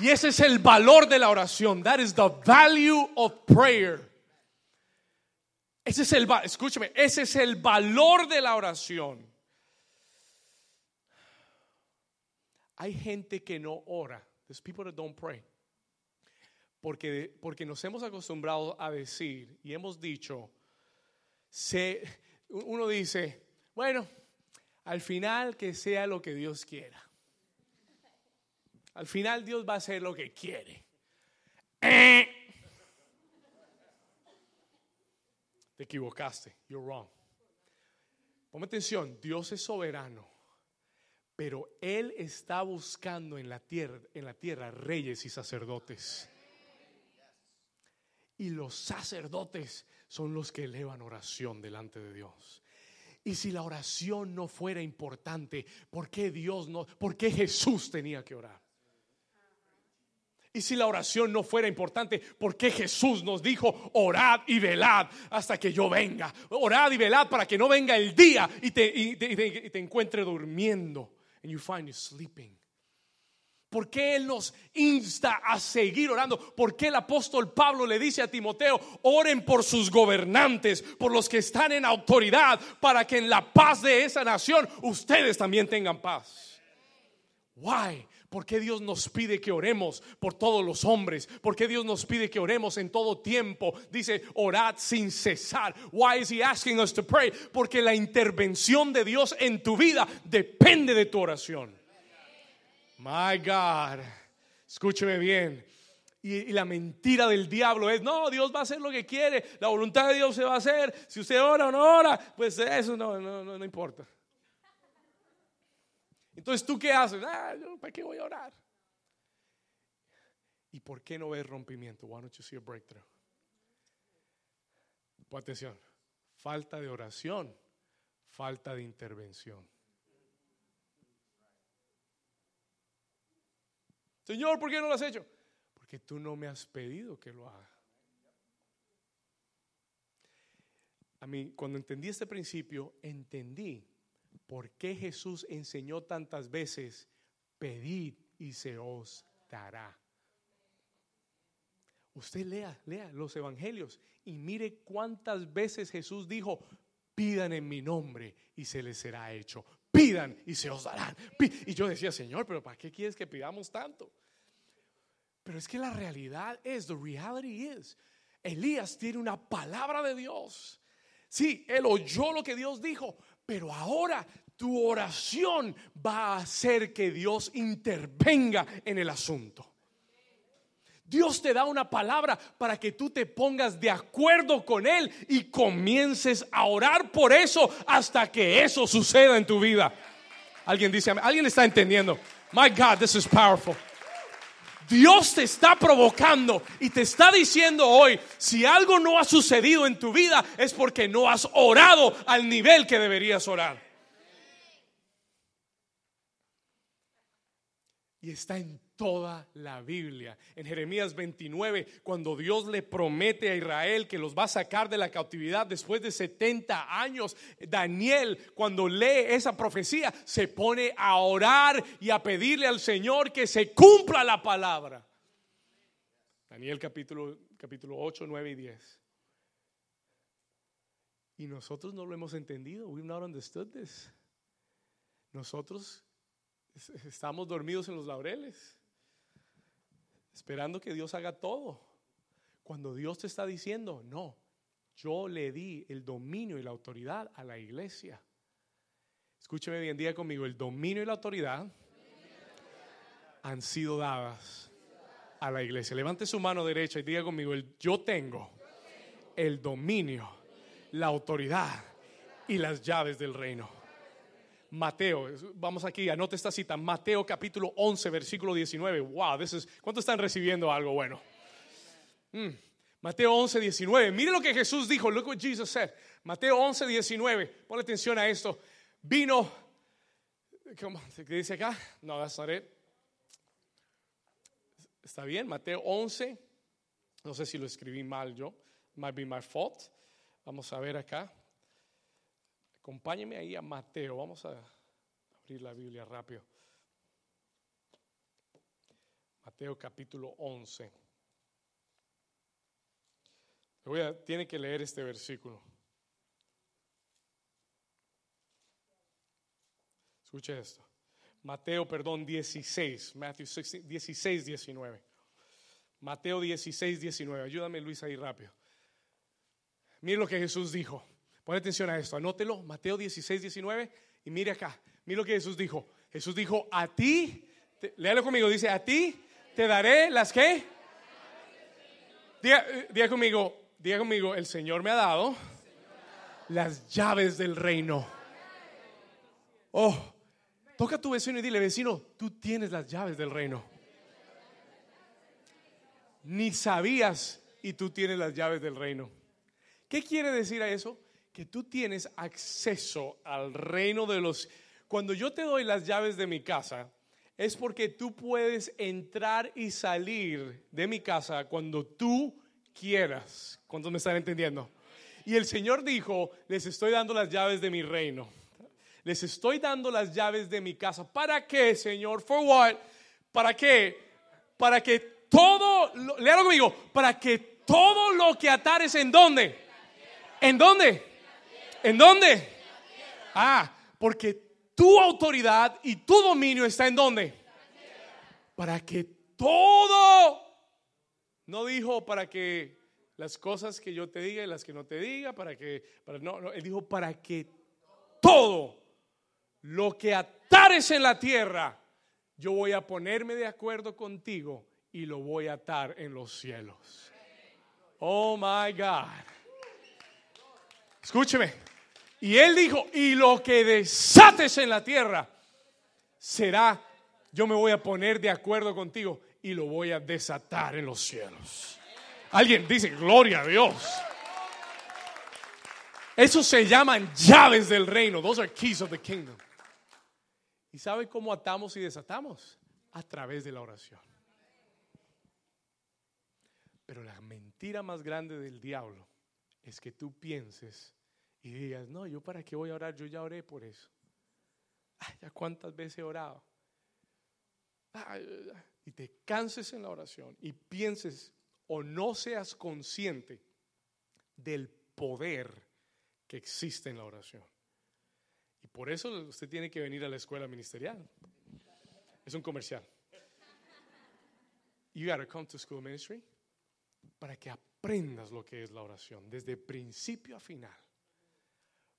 Y ese es el valor de la oración. That is the value of prayer. Ese es el, escúcheme, ese es el valor de la oración. Hay gente que no ora. There's people that don't pray. Porque, porque nos hemos acostumbrado a decir y hemos dicho, se, uno dice, bueno, al final que sea lo que Dios quiera. Al final Dios va a hacer lo que quiere. Te equivocaste. You're wrong. Ponme atención, Dios es soberano, pero Él está buscando en la tierra, en la tierra reyes y sacerdotes. Y los sacerdotes son los que elevan oración delante de Dios. Y si la oración no fuera importante, ¿por qué Dios no, por qué Jesús tenía que orar? Y si la oración no fuera importante, ¿por qué Jesús nos dijo, orad y velad hasta que yo venga? Orad y velad para que no venga el día y te, te, encuentre durmiendo. And you find you sleeping. ¿Por qué Él nos insta a seguir orando? ¿Por qué el apóstol Pablo le dice a Timoteo, oren por sus gobernantes, por los que están en autoridad, para que en la paz de esa nación ustedes también tengan paz? Why? ¿Por qué Dios nos pide que oremos por todos los hombres? ¿Por qué Dios nos pide que oremos en todo tiempo? Dice, orad sin cesar. Why is he asking us to pray? Porque la intervención de Dios en tu vida depende de tu oración. My God. Escúcheme bien. Y, la mentira del diablo es, no, Dios va a hacer lo que quiere, la voluntad de Dios se va a hacer, si usted ora o no ora, pues eso no, no, no importa. Entonces, ¿tú qué haces? Ah, ¿Para qué voy a orar? ¿Y por qué no ves rompimiento? Why don't you see a breakthrough? Pon atención. Falta de oración, falta de intervención. Señor, ¿por qué no lo has hecho? Porque tú no me has pedido que lo haga. A mí, cuando entendí este principio, entendí ¿por qué Jesús enseñó tantas veces, pedid y se os dará? Usted lea, lea los evangelios y mire cuántas veces Jesús dijo, pidan en mi nombre y se les será hecho. Pidan y se os darán. Y yo decía, Señor, pero ¿para qué quieres que pidamos tanto? Pero es que la realidad es, the reality is, Elías tiene una palabra de Dios. Sí, él oyó lo que Dios dijo, pero ahora tu oración va a hacer que Dios intervenga en el asunto. Dios te da una palabra para que tú te pongas de acuerdo con Él y comiences a orar por eso hasta que eso suceda en tu vida. Alguien dice, alguien está entendiendo. My God, this is powerful. Dios te está provocando y te está diciendo hoy, si algo no ha sucedido en tu vida es porque no has orado al nivel que deberías orar. Y está en toda la Biblia. En Jeremías 29, cuando Dios le promete a Israel que los va a sacar de la cautividad después de 70 años, Daniel, cuando lee esa profecía, se pone a orar y a pedirle al Señor que se cumpla la palabra. Daniel capítulo, capítulo 8, 9 y 10. Y nosotros no lo hemos entendido. We've not understood this. Nosotros Estamos dormidos en los laureles, esperando que Dios haga todo. Cuando Dios te está diciendo, no, yo le di el dominio y la autoridad a la iglesia. Escúcheme bien, día conmigo, el dominio y la autoridad han sido dadas a la iglesia. Levante su mano derecha y diga conmigo, el, yo tengo el dominio, la autoridad y las llaves del reino. Mateo, vamos aquí, anote esta cita, Mateo capítulo 11, versículo 19. Wow, this is, ¿cuántos están recibiendo algo bueno? Mm, Mateo 11, 19. Mire lo que Jesús dijo, look what Jesus said. Mateo 11, 19. Ponle atención a esto. Vino, ¿cómo, ¿qué dice acá? No, that's not it. Está bien, Mateo 11. No sé si lo escribí mal yo. Might be my fault. Vamos a ver acá. Acompáñeme ahí a Mateo. Vamos a abrir la Biblia rápido. Mateo capítulo 11. Voy a, tiene que leer este versículo. Escuche esto. Mateo, perdón, 16. Matthew 16, 19. Mateo 16, 19. Ayúdame Luis ahí rápido. Mire lo que Jesús dijo. Pon atención a esto, anótelo, Mateo 16, 19. Y mire acá, mire lo que Jesús dijo. Jesús dijo, a ti, léalo conmigo, dice, a ti te daré las que. Diga, eh, diga conmigo, diga conmigo, el Señor me ha dado las llaves del reino. Oh, toca a tu vecino y dile, vecino, tú tienes las llaves del reino. Ni sabías y tú tienes las llaves del reino. ¿Qué quiere decir a eso? Que tú tienes acceso al reino de los... Cuando yo te doy las llaves de mi casa, es porque tú puedes entrar y salir de mi casa cuando tú quieras. ¿Cuántos me están entendiendo? Y el Señor dijo, les estoy dando las llaves de mi reino. Les estoy dando las llaves de mi casa. ¿Para qué, Señor? ¿For what? ¿Para qué? Para que todo, léalo conmigo, para que todo lo que atares en dónde? ¿En dónde? ¿En dónde? Ah, porque tu autoridad y tu dominio está en dónde? Para que todo, no dijo para que las cosas que yo te diga y las que no te diga, para que, para, no, no, él dijo para que todo lo que atares en la tierra, yo voy a ponerme de acuerdo contigo y lo voy a atar en los cielos. Oh my God. Escúcheme. Y él dijo, y lo que desates en la tierra será, yo me voy a poner de acuerdo contigo y lo voy a desatar en los cielos. Alguien dice, gloria a Dios. Eso se llaman llaves del reino. Those are keys of the kingdom. ¿Y sabe cómo atamos y desatamos? A través de la oración. Pero la mentira más grande del diablo es que tú pienses y digas, no, yo para qué voy a orar, yo ya oré por eso. Ay, ya cuántas veces he orado. y te canses en la oración y pienses o no seas consciente del poder que existe en la oración. Y por eso usted tiene que venir a la escuela ministerial. Es un comercial. You gotta come to school ministry para que aprendas lo que es la oración, desde principio a final.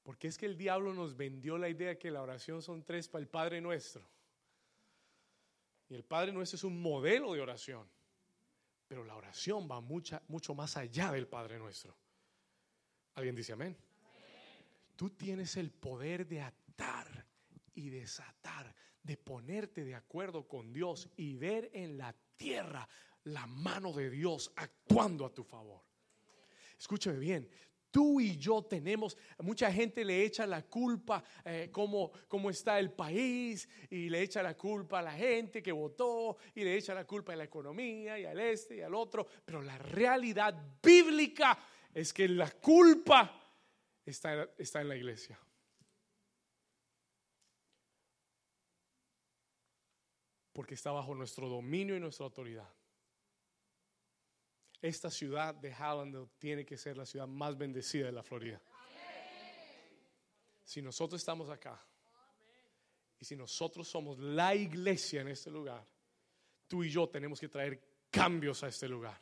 Porque es que el diablo nos vendió la idea que la oración son tres para el Padre Nuestro. Y el Padre Nuestro es un modelo de oración. Pero la oración va mucha, mucho más allá del Padre Nuestro. ¿Alguien dice amén? Tú tienes el poder de atar y desatar, de ponerte de acuerdo con Dios y ver en la tierra la mano de Dios actuando a tu favor. Escúchame bien, tú y yo tenemos, mucha gente le echa la culpa eh, cómo, está el país y le echa la culpa a la gente que votó y le echa la culpa a la economía y al este y al otro, pero la realidad bíblica es que la culpa está, está en la iglesia. Porque está bajo nuestro dominio y nuestra autoridad esta ciudad de Hallandale tiene que ser la ciudad más bendecida de la Florida. Si nosotros estamos acá y si nosotros somos la iglesia en este lugar, tú y yo tenemos que traer cambios a este lugar.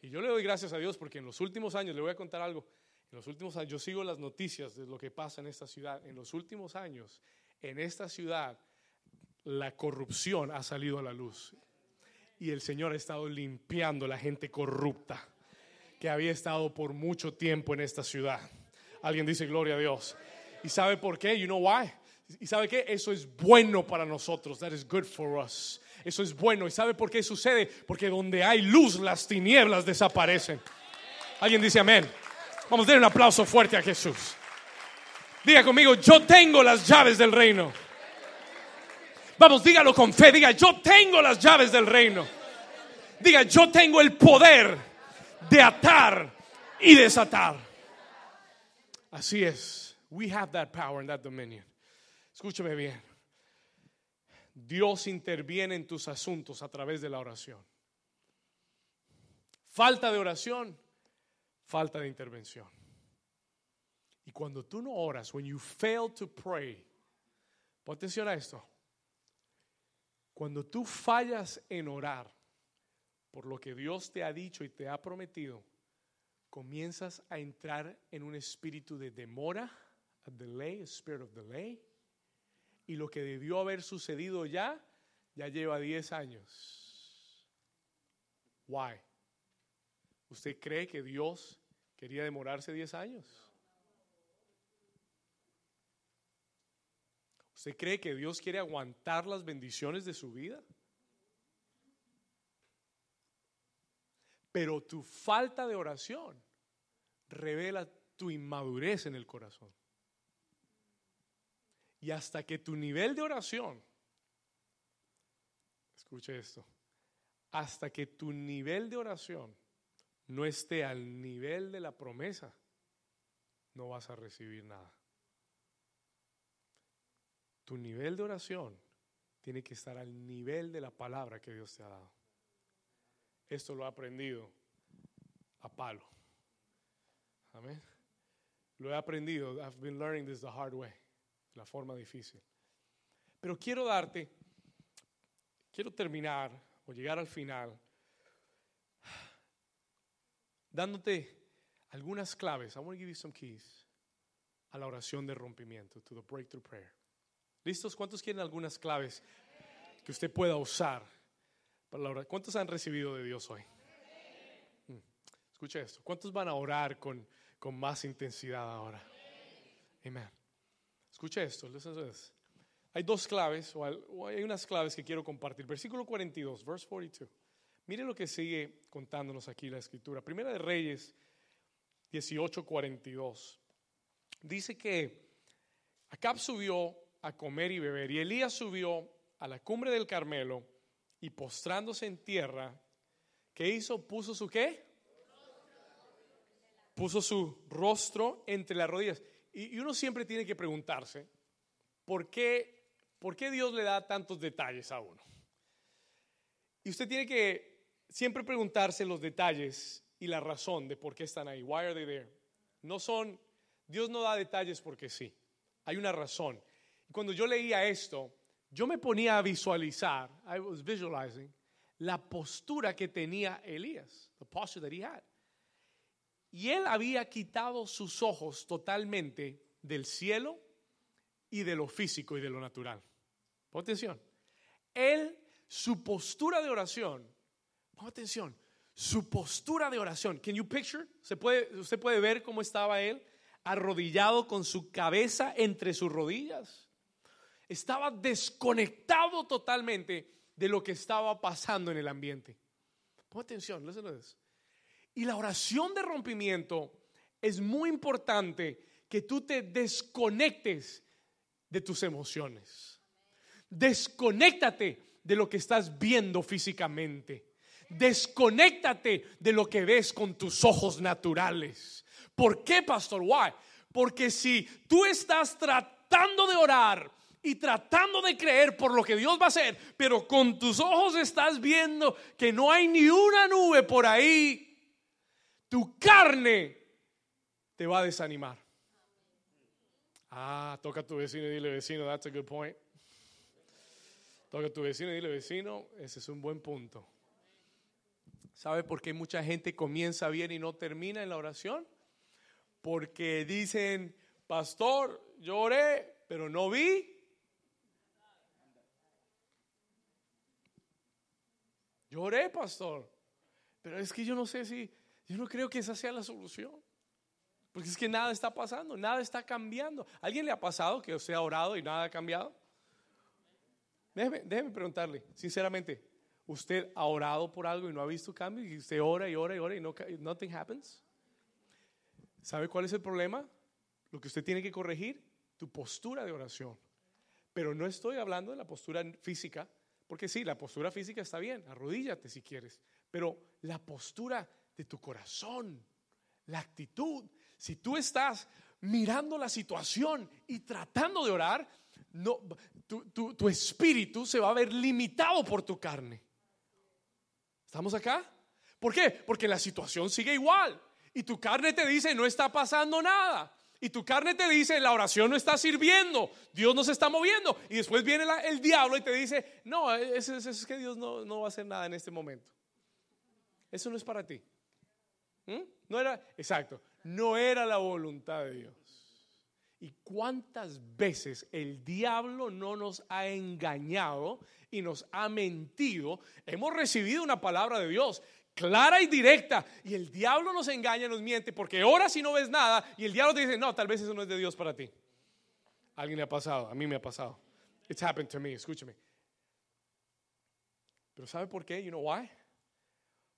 Y yo le doy gracias a Dios porque en los últimos años, le voy a contar algo, en los últimos años, yo sigo las noticias de lo que pasa en esta ciudad. En los últimos años, en esta ciudad, la corrupción ha salido a la luz y el Señor ha estado limpiando la gente corrupta que había estado por mucho tiempo en esta ciudad. Alguien dice gloria a Dios. ¿Y sabe por qué? You know why? ¿Y sabe qué? Eso es bueno para nosotros. That is good for us. Eso es bueno. ¿Y sabe por qué sucede? Porque donde hay luz, las tinieblas desaparecen. Alguien dice amén. Vamos a dar un aplauso fuerte a Jesús. Diga conmigo, yo tengo las llaves del reino. Vamos, dígalo con fe. Diga, yo tengo las llaves del reino. Diga, yo tengo el poder de atar y desatar. Así es. We have that power and that dominion. Escúchame bien. Dios interviene en tus asuntos a través de la oración. Falta de oración, falta de intervención. Y cuando tú no oras, when you fail to pray, pon atención a esto. Cuando tú fallas en orar, por lo que Dios te ha dicho y te ha prometido, comienzas a entrar en un espíritu de demora, a delay, a spirit of delay, y lo que debió haber sucedido ya, ya lleva 10 años. Why? ¿Usted cree que Dios quería demorarse 10 años? ¿Usted cree que Dios quiere aguantar las bendiciones de su vida? Pero tu falta de oración revela tu inmadurez en el corazón. Y hasta que tu nivel de oración, escuche esto, hasta que tu nivel de oración no esté al nivel de la promesa, no vas a recibir nada. Tu nivel de oración tiene que estar al nivel de la palabra que Dios te ha dado. Esto lo he aprendido a palo. Amén. Lo he aprendido. I've been learning this the hard way. La forma difícil. Pero quiero darte, quiero terminar o llegar al final dándote algunas claves. I want to give you some keys a la oración de rompimiento, to the breakthrough prayer. ¿Listos? ¿Cuántos quieren algunas claves que usted pueda usar para la oración? ¿Cuántos han recibido de Dios hoy? Mm. Escucha esto. ¿Cuántos van a orar con, con más intensidad ahora? Amén. Escucha esto. Hay dos claves, o hay unas claves que quiero compartir. Versículo 42, verse 42. Mire lo que sigue contándonos aquí la escritura. Primera de Reyes 18, 42. Dice que Acab subió a comer y beber. Y Elías subió a la cumbre del Carmelo y postrándose en tierra, ¿qué hizo? Puso su qué? Puso su rostro entre las rodillas. Y, uno siempre tiene que preguntarse, ¿por qué, ¿por qué Dios le da tantos detalles a uno? Y usted tiene que siempre preguntarse los detalles y la razón de por qué están ahí. Why are they there? No son, Dios no da detalles porque sí. Hay una razón. Cuando yo leía esto, yo me ponía a visualizar, I was visualizing, la postura que tenía Elías, the posture that he had. Y él había quitado sus ojos totalmente del cielo y de lo físico y de lo natural. Pon atención. Él, su postura de oración, pon atención, su postura de oración. Can you picture? ¿Se puede, ¿Usted puede ver cómo estaba él arrodillado con su cabeza entre sus rodillas? Estaba desconectado totalmente de lo que estaba pasando en el ambiente. Pon atención, Y la oración de rompimiento es muy importante que tú te desconectes de tus emociones. Desconéctate de lo que estás viendo físicamente. Desconéctate de lo que ves con tus ojos naturales. ¿Por qué, pastor? Why? Porque si tú estás tratando de orar y tratando de creer por lo que Dios va a hacer, pero con tus ojos estás viendo que no hay ni una nube por ahí, tu carne te va a desanimar. Ah, toca a tu vecino y dile vecino, that's a good point. Toca a tu vecino y dile vecino, ese es un buen punto. ¿Sabe por qué mucha gente comienza bien y no termina en la oración? Porque dicen, pastor, lloré, pero no vi Lloré, pastor. Pero es que yo no sé si, yo no creo que esa sea la solución. Porque es que nada está pasando, nada está cambiando. ¿Alguien le ha pasado que usted ha orado y nada ha cambiado? Déjeme, déjeme preguntarle, sinceramente, ¿usted ha orado por algo y no ha visto cambio? Y usted ora y ora y ora y no, nothing happens. ¿Sabe cuál es el problema? Lo que usted tiene que corregir, tu postura de oración. Pero no estoy hablando de la postura física, porque sí, la postura física está bien, arrodíllate si quieres, pero la postura de tu corazón, la actitud, si tú estás mirando la situación y tratando de orar, no, tu, espíritu se va a ver limitado por tu carne. ¿Estamos acá? ¿Por qué? Porque la situación sigue igual y tu carne te dice no está pasando nada. Y tu carne te dice, la oración no está sirviendo, Dios no se está moviendo. Y después viene el diablo y te dice, no, es, es, que Dios no, no va a hacer nada en este momento. Eso no es para ti. ¿Mm? No era, exacto, no era la voluntad de Dios. ¿Y cuántas veces el diablo no nos ha engañado y nos ha mentido? Hemos recibido una palabra de Dios clara y directa y el diablo nos engaña, nos miente porque ahora si no ves nada y el diablo te dice, no, tal vez eso no es de Dios para ti. alguien le ha pasado? A mí me ha pasado. It's happened to me, escúcheme. Pero ¿sabe por qué? You know why?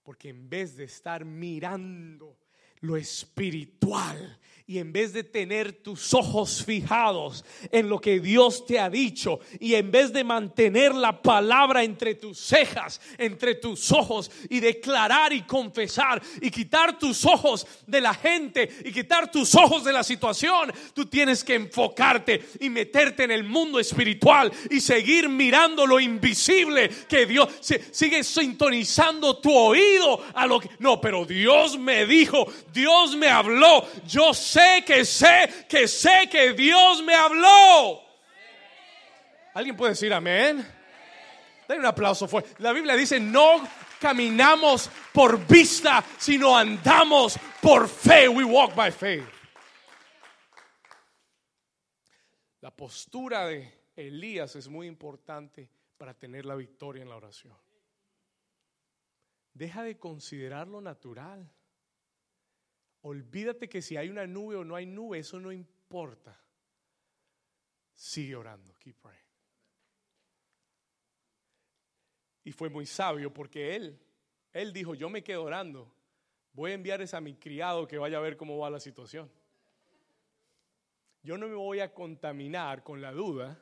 Porque en vez de estar mirando lo espiritual. Y en vez de tener tus ojos fijados en lo que Dios te ha dicho y en vez de mantener la palabra entre tus cejas, entre tus ojos y declarar y confesar y quitar tus ojos de la gente y quitar tus ojos de la situación, tú tienes que enfocarte y meterte en el mundo espiritual y seguir mirando lo invisible que Dios sigue sintonizando tu oído a lo que no, pero Dios me dijo, Dios me habló, yo sé que sé, que sé que Dios me habló. ¿Alguien puede decir amén? Den un aplauso fuerte. La Biblia dice, no caminamos por vista, sino andamos por fe. We walk by faith. La postura de Elías es muy importante para tener la victoria en la oración. Deja de considerar lo natural. Olvídate que si hay una nube o no hay nube, eso no importa. Sigue orando, keep praying. Y fue muy sabio porque él, él dijo, yo me quedo orando. Voy a enviar a mi criado que vaya a ver cómo va la situación. Yo no me voy a contaminar con la duda.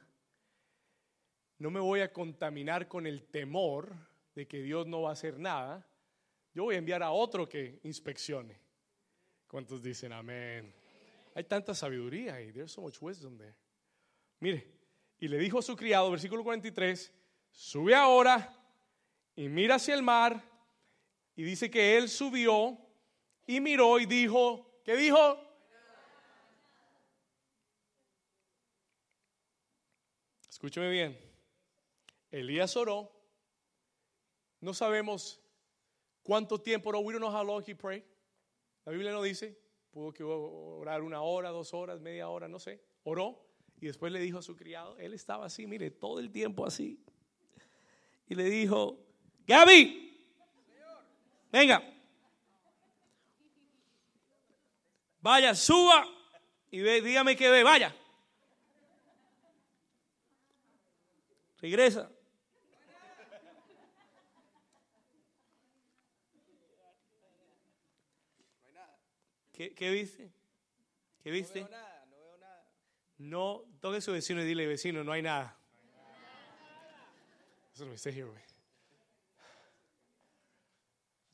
No me voy a contaminar con el temor de que Dios no va a hacer nada. Yo voy a enviar a otro que inspeccione. ¿Cuántos dicen amén? Hay tanta sabiduría ahí. There's so much wisdom there. Mire, y le dijo a su criado, versículo 43, sube ahora y mira hacia el mar. Y dice que él subió y miró y dijo, ¿qué dijo? Escúcheme bien. Elías oró. No sabemos cuánto tiempo oró. We don't know how long he prayed. La Biblia no dice, pudo que orar una hora, dos horas, media hora, no sé. Oró y después le dijo a su criado, él estaba así, mire, todo el tiempo así. Y le dijo, Gaby, venga, vaya, suba y ve, dígame que ve, vaya. Regresa. ¿Qué, viste? ¿Qué viste? No veo nada, no veo nada. No, toque su vecino y dile, vecino, no hay nada. Eso no me here, güey.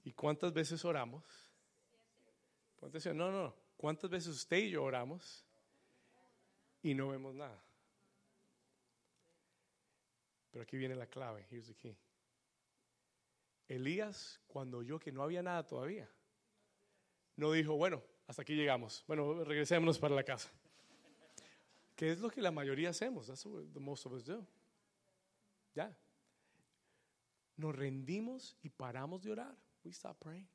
¿Y cuántas veces oramos? No, no. ¿Cuántas veces usted y yo oramos y no vemos nada? Pero aquí viene la clave. Here's the key. Elías, cuando oyó que no había nada todavía, no dijo, bueno, hasta aquí llegamos. Bueno, regresémonos para la casa. ¿Qué es lo que la mayoría hacemos? That's what the most of us do. Ya. Nos rendimos y paramos de orar. We stop praying.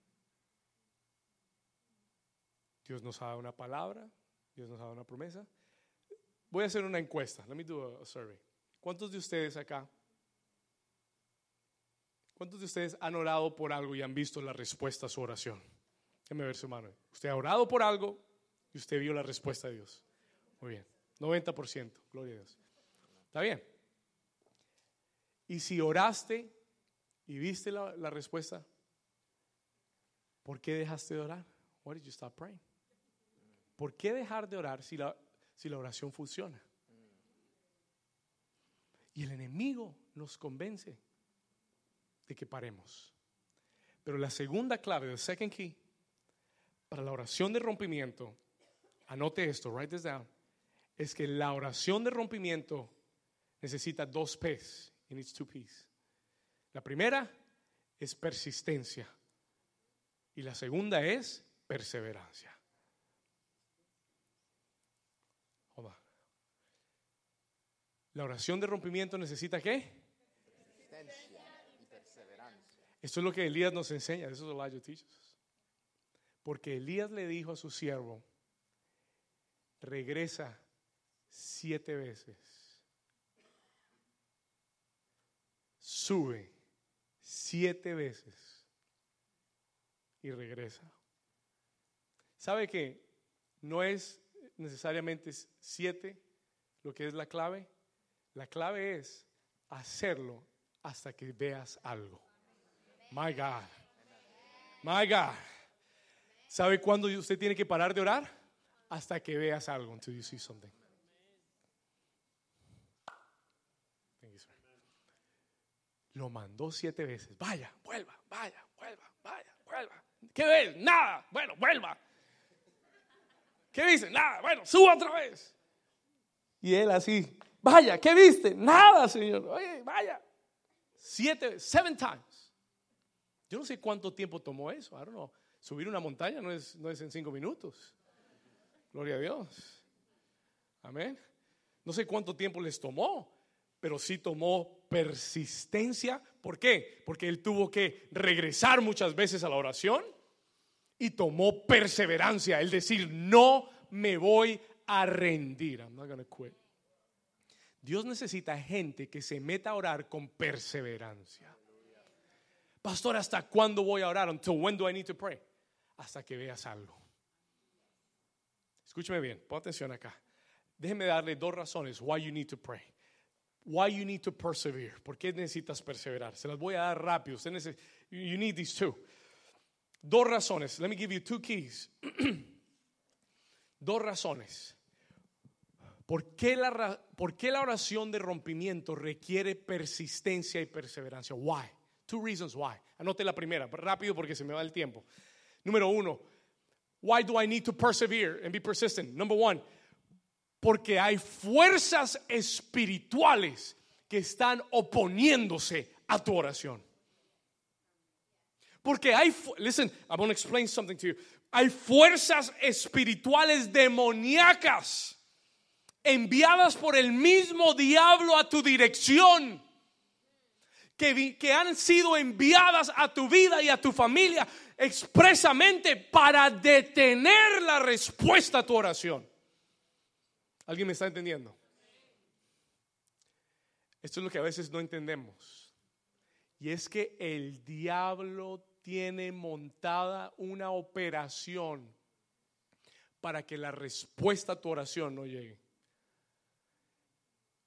Dios nos ha dado una palabra, Dios nos ha dado una promesa. Voy a hacer una encuesta. Let me do a survey. ¿Cuántos de ustedes acá? ¿Cuántos de ustedes han orado por algo y han visto la respuesta a su oración? Déjeme ver su mano. Usted ha orado por algo y usted vio la respuesta de Dios. Muy bien. 90%. Gloria a Dios. ¿Está bien? Y si oraste y viste la, la respuesta, ¿por qué dejaste de orar? Why did you stop praying? ¿Por qué dejar de orar si la, si la oración funciona? Y el enemigo nos convence de que paremos. Pero la segunda clave, the second key, para la oración de rompimiento, anote esto, write this down, es que la oración de rompimiento necesita dos P's. It needs two P's. La primera es persistencia y la segunda es perseverancia. La oración de rompimiento necesita qué? Persistencia y perseverancia. Esto es lo que Elías nos enseña. Eso es Elijah teaches. Porque Elías le dijo a su siervo, regresa siete veces. Sube siete veces y regresa. ¿Sabe que no es necesariamente siete lo que es la clave? La clave es hacerlo hasta que veas algo. My God. My God. ¿Sabe cuándo usted tiene que parar de orar? Hasta que veas algo. Until you see something. Lo mandó siete veces. Vaya, vuelva, vaya, vuelva, vaya, vuelva. ¿Qué ves? Nada. Bueno, vuelva. ¿Qué dice? Nada. Bueno, suba otra vez. Y él así, vaya, ¿qué viste? Nada, Señor. Oye, vaya. Siete, seven times. Yo no sé cuánto tiempo tomó eso. I don't know. Subir una montaña no es, no es en cinco minutos. Gloria a Dios. Amén. No sé cuánto tiempo les tomó, pero sí tomó persistencia. ¿Por qué? Porque él tuvo que regresar muchas veces a la oración y tomó perseverancia, el decir, no me voy a rendir. I'm not gonna quit. Dios necesita gente que se meta a orar con perseverancia. Pastor, ¿hasta cuándo voy a orar? Until when do I need to pray? Hasta que veas algo. Escúcheme bien, pon atención acá. Déjeme darle dos razones why you need to pray. Why you need to persevere. ¿Por qué necesitas perseverar? Se las voy a dar rápido. Usted you need these two. Dos razones. Let me give you two keys. Dos razones. ¿Por qué, la, ¿Por qué la oración de rompimiento requiere persistencia y perseverancia? Why? Two reasons why. Anote la primera, rápido porque se me va el tiempo. Número uno, why do I need to persevere and be persistent? Number one, porque hay fuerzas espirituales que están oponiéndose a tu oración. Porque hay, listen, I'm going to explain something to you. Hay fuerzas espirituales demoníacas enviadas por el mismo diablo a tu dirección. Que, que, han sido enviadas a tu vida y a tu familia expresamente para detener la respuesta a tu oración. ¿Alguien me está entendiendo? Esto es lo que a veces no entendemos. Y es que el diablo tiene montada una operación para que la respuesta a tu oración no llegue.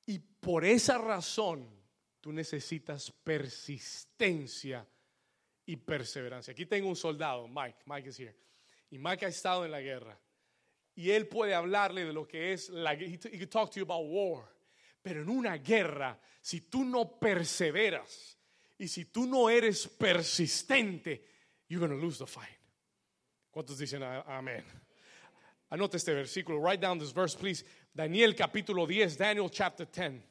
Y por esa razón tú necesitas persistencia y perseverancia. Aquí tengo un soldado, Mike, Mike es here. Y Mike ha estado en la guerra. Y él puede hablarle de lo que es la he can talk to you about war. Pero en una guerra, si tú no perseveras, y si tú no eres persistente, you're going to lose the fight. ¿Cuántos dicen amén? Anote este versículo. Write down this verse, please. Daniel capítulo 10, Daniel chapter 10.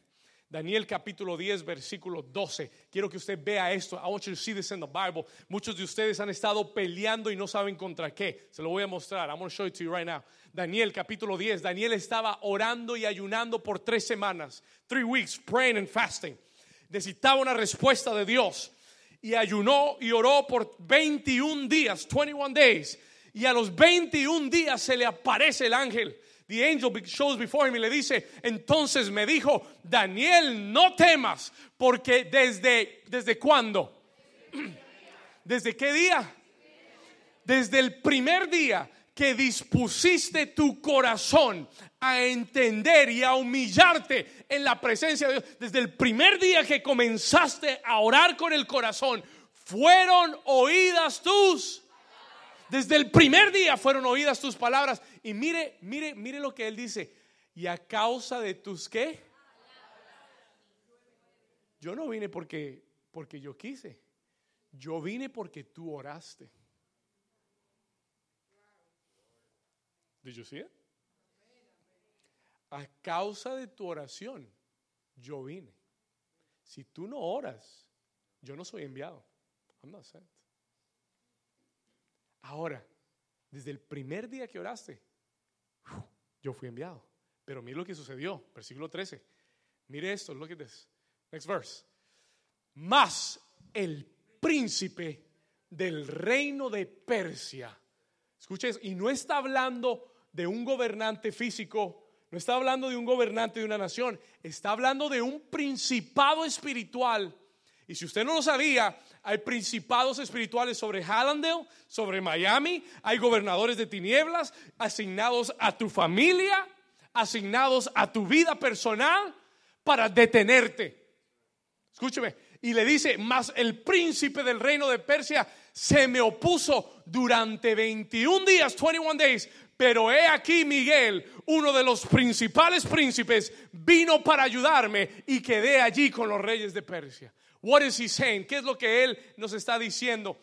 Daniel capítulo 10, versículo 12. Quiero que usted vea esto. I want you to see this in the Bible. Muchos de ustedes han estado peleando y no saben contra qué. Se lo voy a mostrar. I'm going to show it to you right now. Daniel capítulo 10. Daniel estaba orando y ayunando por tres semanas. Three weeks praying and fasting necesitaba una respuesta de Dios. Y ayunó y oró por 21 días, 21 days. Y a los 21 días se le aparece el ángel. The angel shows before him y le dice, entonces me dijo, Daniel, no temas, porque desde, ¿desde cuándo? ¿Desde qué día? Desde el primer día que dispusiste tu corazón a entender y a humillarte en la presencia de Dios, desde el primer día que comenzaste a orar con el corazón, fueron oídas tus desde el primer día fueron oídas tus palabras. Y mire, mire, mire lo que él dice. Y a causa de tus qué? Yo no vine porque porque yo quise. Yo vine porque tú oraste. Did you see it? A causa de tu oración, yo vine. Si tú no oras, yo no soy enviado. I'm not sent. Ahora, desde el primer día que oraste, yo fui enviado. Pero mire lo que sucedió, versículo 13. Mire esto, look at this. Next verse. Más el príncipe del reino de Persia. Escuches, y no está hablando de un gobernante físico, no está hablando de un gobernante de una nación, está hablando de un principado espiritual. Y si usted no lo sabía, hay principados espirituales sobre Hallandale, sobre Miami, hay gobernadores de tinieblas asignados a tu familia, asignados a tu vida personal para detenerte. Escúcheme, y le dice, más el príncipe del reino de Persia se me opuso durante 21 días, 21 days, pero he aquí Miguel, uno de los principales príncipes, vino para ayudarme y quedé allí con los reyes de Persia. What is he saying? ¿Qué es lo que él nos está diciendo?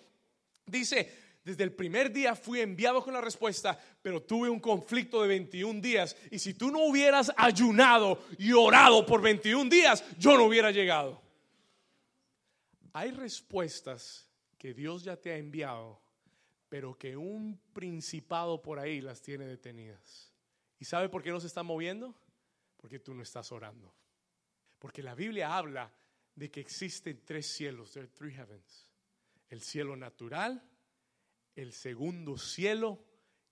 Dice, desde el primer día fui enviado con la respuesta, pero tuve un conflicto de 21 días. Y si tú no hubieras ayunado y orado por 21 días, yo no hubiera llegado. Hay respuestas que Dios ya te ha enviado, pero que un principado por ahí las tiene detenidas. ¿Y sabe por qué no se está moviendo? Porque tú no estás orando. Porque la Biblia habla de que existen tres cielos, there are three heavens. El cielo natural, el segundo cielo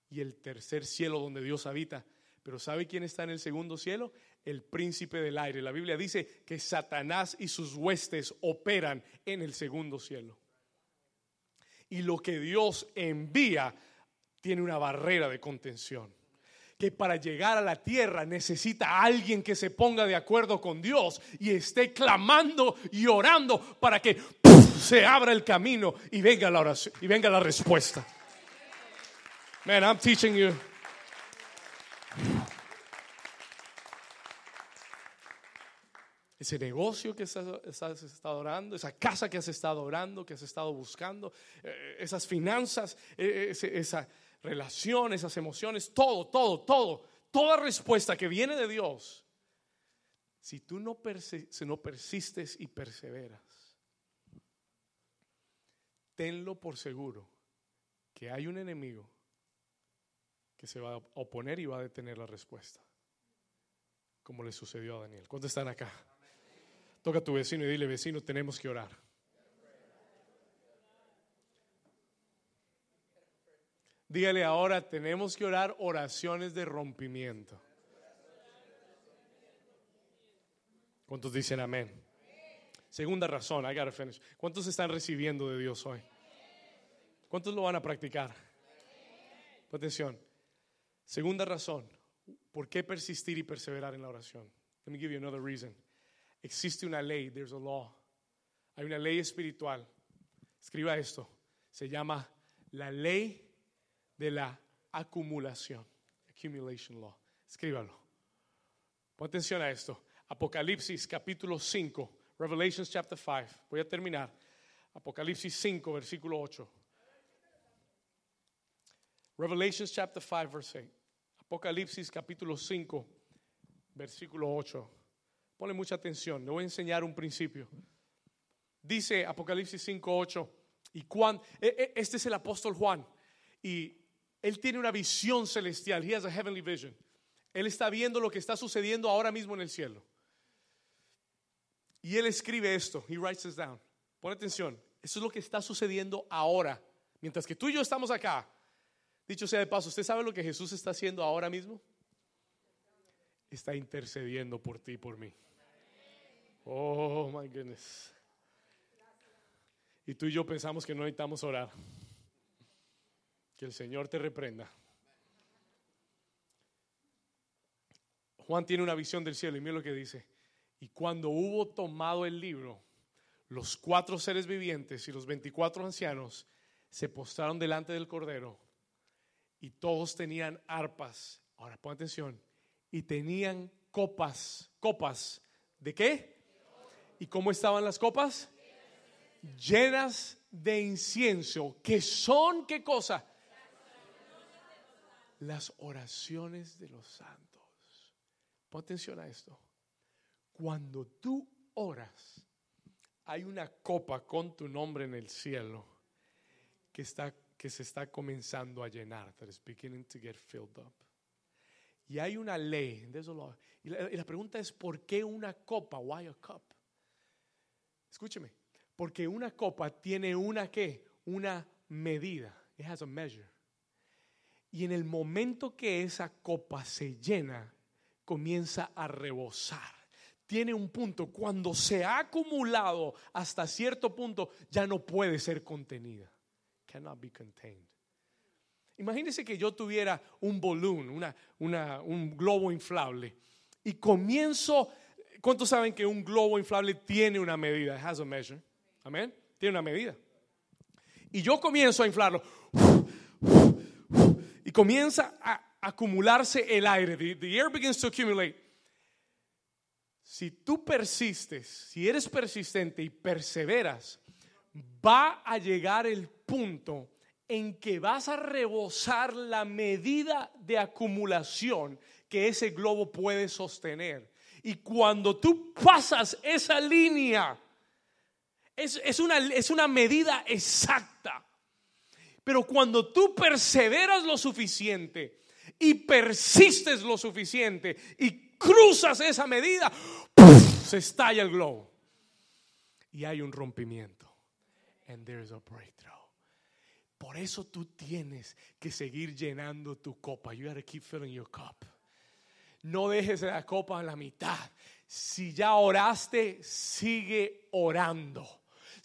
y el tercer cielo donde Dios habita. Pero ¿sabe quién está en el segundo cielo? El príncipe del aire. La Biblia dice que Satanás y sus huestes operan en el segundo cielo y lo que Dios envía tiene una barrera de contención. Que para llegar a la tierra necesita alguien que se ponga de acuerdo con Dios y esté clamando y orando para que se abra el camino y venga la oración y venga la respuesta. Man, I'm teaching you. ese negocio que has, estado orando, esa casa que has estado orando, que has estado buscando, eh, esas finanzas, eh, esa relación, esas emociones, todo, todo, todo, toda respuesta que viene de Dios, si tú no, no persistes y perseveras, tenlo por seguro que hay un enemigo que se va a oponer y va a detener la respuesta, como le sucedió a Daniel. ¿Cuántos están acá? Toca a tu vecino y dile, vecino, tenemos que orar. Dígale ahora, tenemos que orar oraciones de rompimiento. ¿Cuántos dicen amén? Segunda razón, I gotta finish. ¿Cuántos están recibiendo de Dios hoy? ¿Cuántos lo van a practicar? Atención. Segunda razón, ¿por qué persistir y perseverar en la oración? Let me give you another reason. Existe una ley, there's a law. Hay una ley espiritual. Escriba esto. Se llama la ley de la acumulación. Accumulation law. Escríbalo. Pon atención a esto. Apocalipsis capítulo 5. Revelations chapter 5. Voy a terminar. Apocalipsis 5, versículo 8. Revelations chapter 5, verse 8. Apocalipsis capítulo 5, versículo 8. Ponle mucha atención, le voy a enseñar un principio. Dice Apocalipsis 5:8, y Juan, e, e, este es el apóstol Juan, y él tiene una visión celestial, he has a heavenly vision. Él está viendo lo que está sucediendo ahora mismo en el cielo. Y él escribe esto, he writes this down. Pon atención, eso es lo que está sucediendo ahora, mientras que tú y yo estamos acá. Dicho sea de paso, ¿usted sabe lo que Jesús está haciendo ahora mismo? Está intercediendo por ti y por mí. Oh, my goodness. Y tú y yo pensamos que no necesitamos orar. Que el Señor te reprenda. Juan tiene una visión del cielo y mira lo que dice. Y cuando hubo tomado el libro, los cuatro seres vivientes y los veinticuatro ancianos se postraron delante del Cordero y todos tenían arpas. Ahora pon atención. Y tenían copas. ¿Copas de qué? ¿Y cómo estaban las copas? Llenas de incienso. ¿Qué son qué cosa? Las oraciones de los santos. Pon atención a esto. Cuando tú oras, hay una copa con tu nombre en el cielo que, está, que se está comenzando a llenar. That is beginning to get filled up. Y hay una ley. Y la, y la pregunta es, ¿por qué una copa? Why a cup? Escúcheme, Porque una copa tiene una qué? Una medida. It has a measure. Y en el momento que esa copa se llena, comienza a rebosar. Tiene un punto, cuando se ha acumulado hasta cierto punto, ya no puede ser contenida. Cannot be contained. Imagínense que yo tuviera un balloon, una, una, un globo inflable, y comienzo, ¿cuántos saben que un globo inflable tiene una medida? It has a measure. Amén. Tiene una medida. Y yo comienzo a inflarlo. Y comienza a acumularse el aire. The, air begins to accumulate. Si tú persistes, si eres persistente y perseveras, va a llegar el punto en que vas a rebosar la medida de acumulación que ese globo puede sostener. Y cuando tú pasas esa línea, es, una, es una medida exacta. Pero cuando tú perseveras lo suficiente y persistes lo suficiente y cruzas esa medida, se estalla el globo. Y hay un rompimiento. And there's a breakthrough. Por eso tú tienes que seguir llenando tu copa. You gotta keep filling your cup. No dejes la copa a la mitad. Si ya oraste, sigue orando.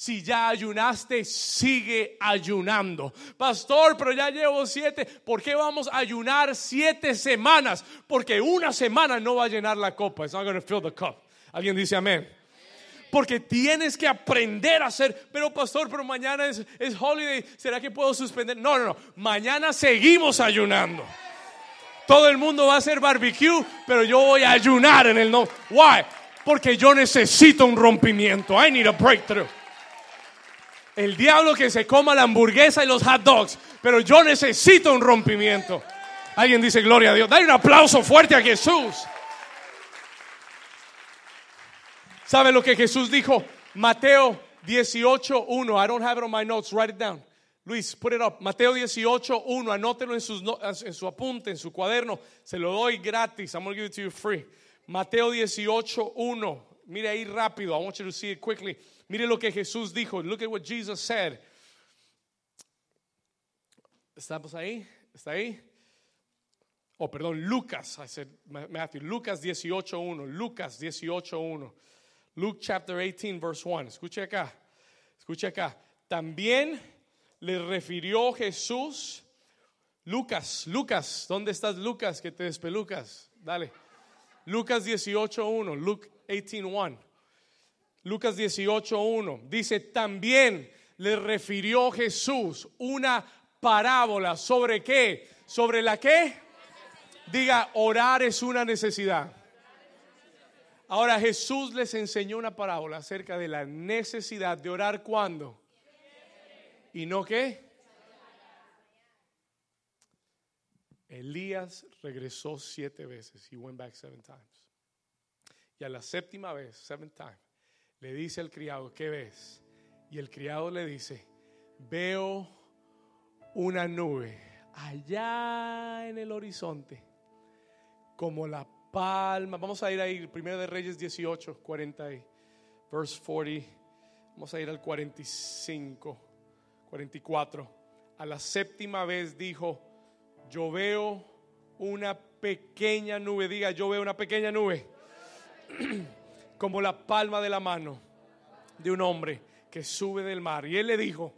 Si ya ayunaste, sigue ayunando. Pastor, pero ya llevo siete. ¿Por qué vamos a ayunar siete semanas? Porque una semana no va a llenar la copa. It's not going to fill the cup. Alguien dice amén. Porque tienes que aprender a hacer. Pero pastor, pero mañana es, es holiday. ¿Será que puedo suspender? No, no, no. Mañana seguimos ayunando. Todo el mundo va a hacer barbecue, pero yo voy a ayunar en el no. Why? Porque yo necesito un rompimiento. I need a breakthrough. El diablo que se coma la hamburguesa y los hot dogs. Pero yo necesito un rompimiento. Alguien dice gloria a Dios. Dale un aplauso fuerte a Jesús. ¿Sabe lo que Jesús dijo? Mateo 18.1. I don't have it on my notes. Write it down. Luis, put it up. Mateo 18.1. Anótelo en, sus, en su apunte, en su cuaderno. Se lo doy gratis. I'm going to give it to you free. Mateo 18.1. Mire ahí rápido. I want you to see it quickly. Mire lo que Jesús dijo. Look at what Jesus said. ¿Estamos ahí? ¿Está ahí? Oh, perdón, Lucas. I said Matthew. Lucas 18.1. Lucas 18.1. Luke chapter 18, verse 1. Escuche acá. Escuche acá. También le refirió Jesús. Lucas, Lucas, ¿dónde estás Lucas? Que te despelucas. Dale. Lucas 18.1. Luke 18.1. Lucas 18.1 dice, también le refirió Jesús una parábola sobre qué? ¿Sobre la qué? Diga, orar es una necesidad. Ahora Jesús les enseñó una parábola acerca de la necesidad de orar cuando. ¿Y no qué? Elías regresó siete veces. He went back seven times. Y a la séptima vez, seven times, le dice al criado, ¿qué ves? Y el criado le dice, veo una nube allá en el horizonte, como la palma. Vamos a ir ahí, primero de Reyes 18, 40, verse 40. Vamos a ir al 45, 44. A la séptima vez dijo, yo veo una pequeña nube. Diga, yo veo una pequeña nube. como la palma de la mano de un hombre que sube del mar. Y él le dijo,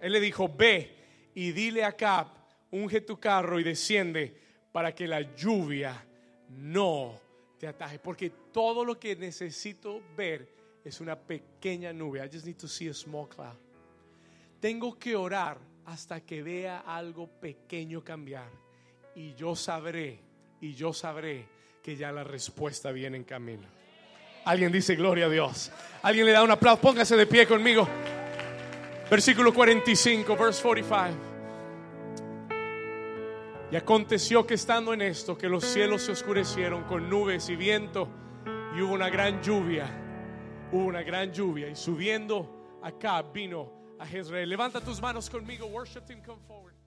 él le dijo, ve y dile a Cap, unge tu carro y desciende para que la lluvia no te ataje. Porque todo lo que necesito ver es una pequeña nube. I just need to see a small cloud. Tengo que orar hasta que vea algo pequeño cambiar. Y yo sabré, y yo sabré que ya la respuesta viene en camino. Alguien dice gloria a Dios. Alguien le da un aplauso. Póngase de pie conmigo. Versículo 45, verse 45. Y aconteció que estando en esto, que los cielos se oscurecieron con nubes y viento, y hubo una gran lluvia. Hubo una gran lluvia. Y subiendo acá vino a Jezreel. Levanta tus manos conmigo. Worship him, come forward.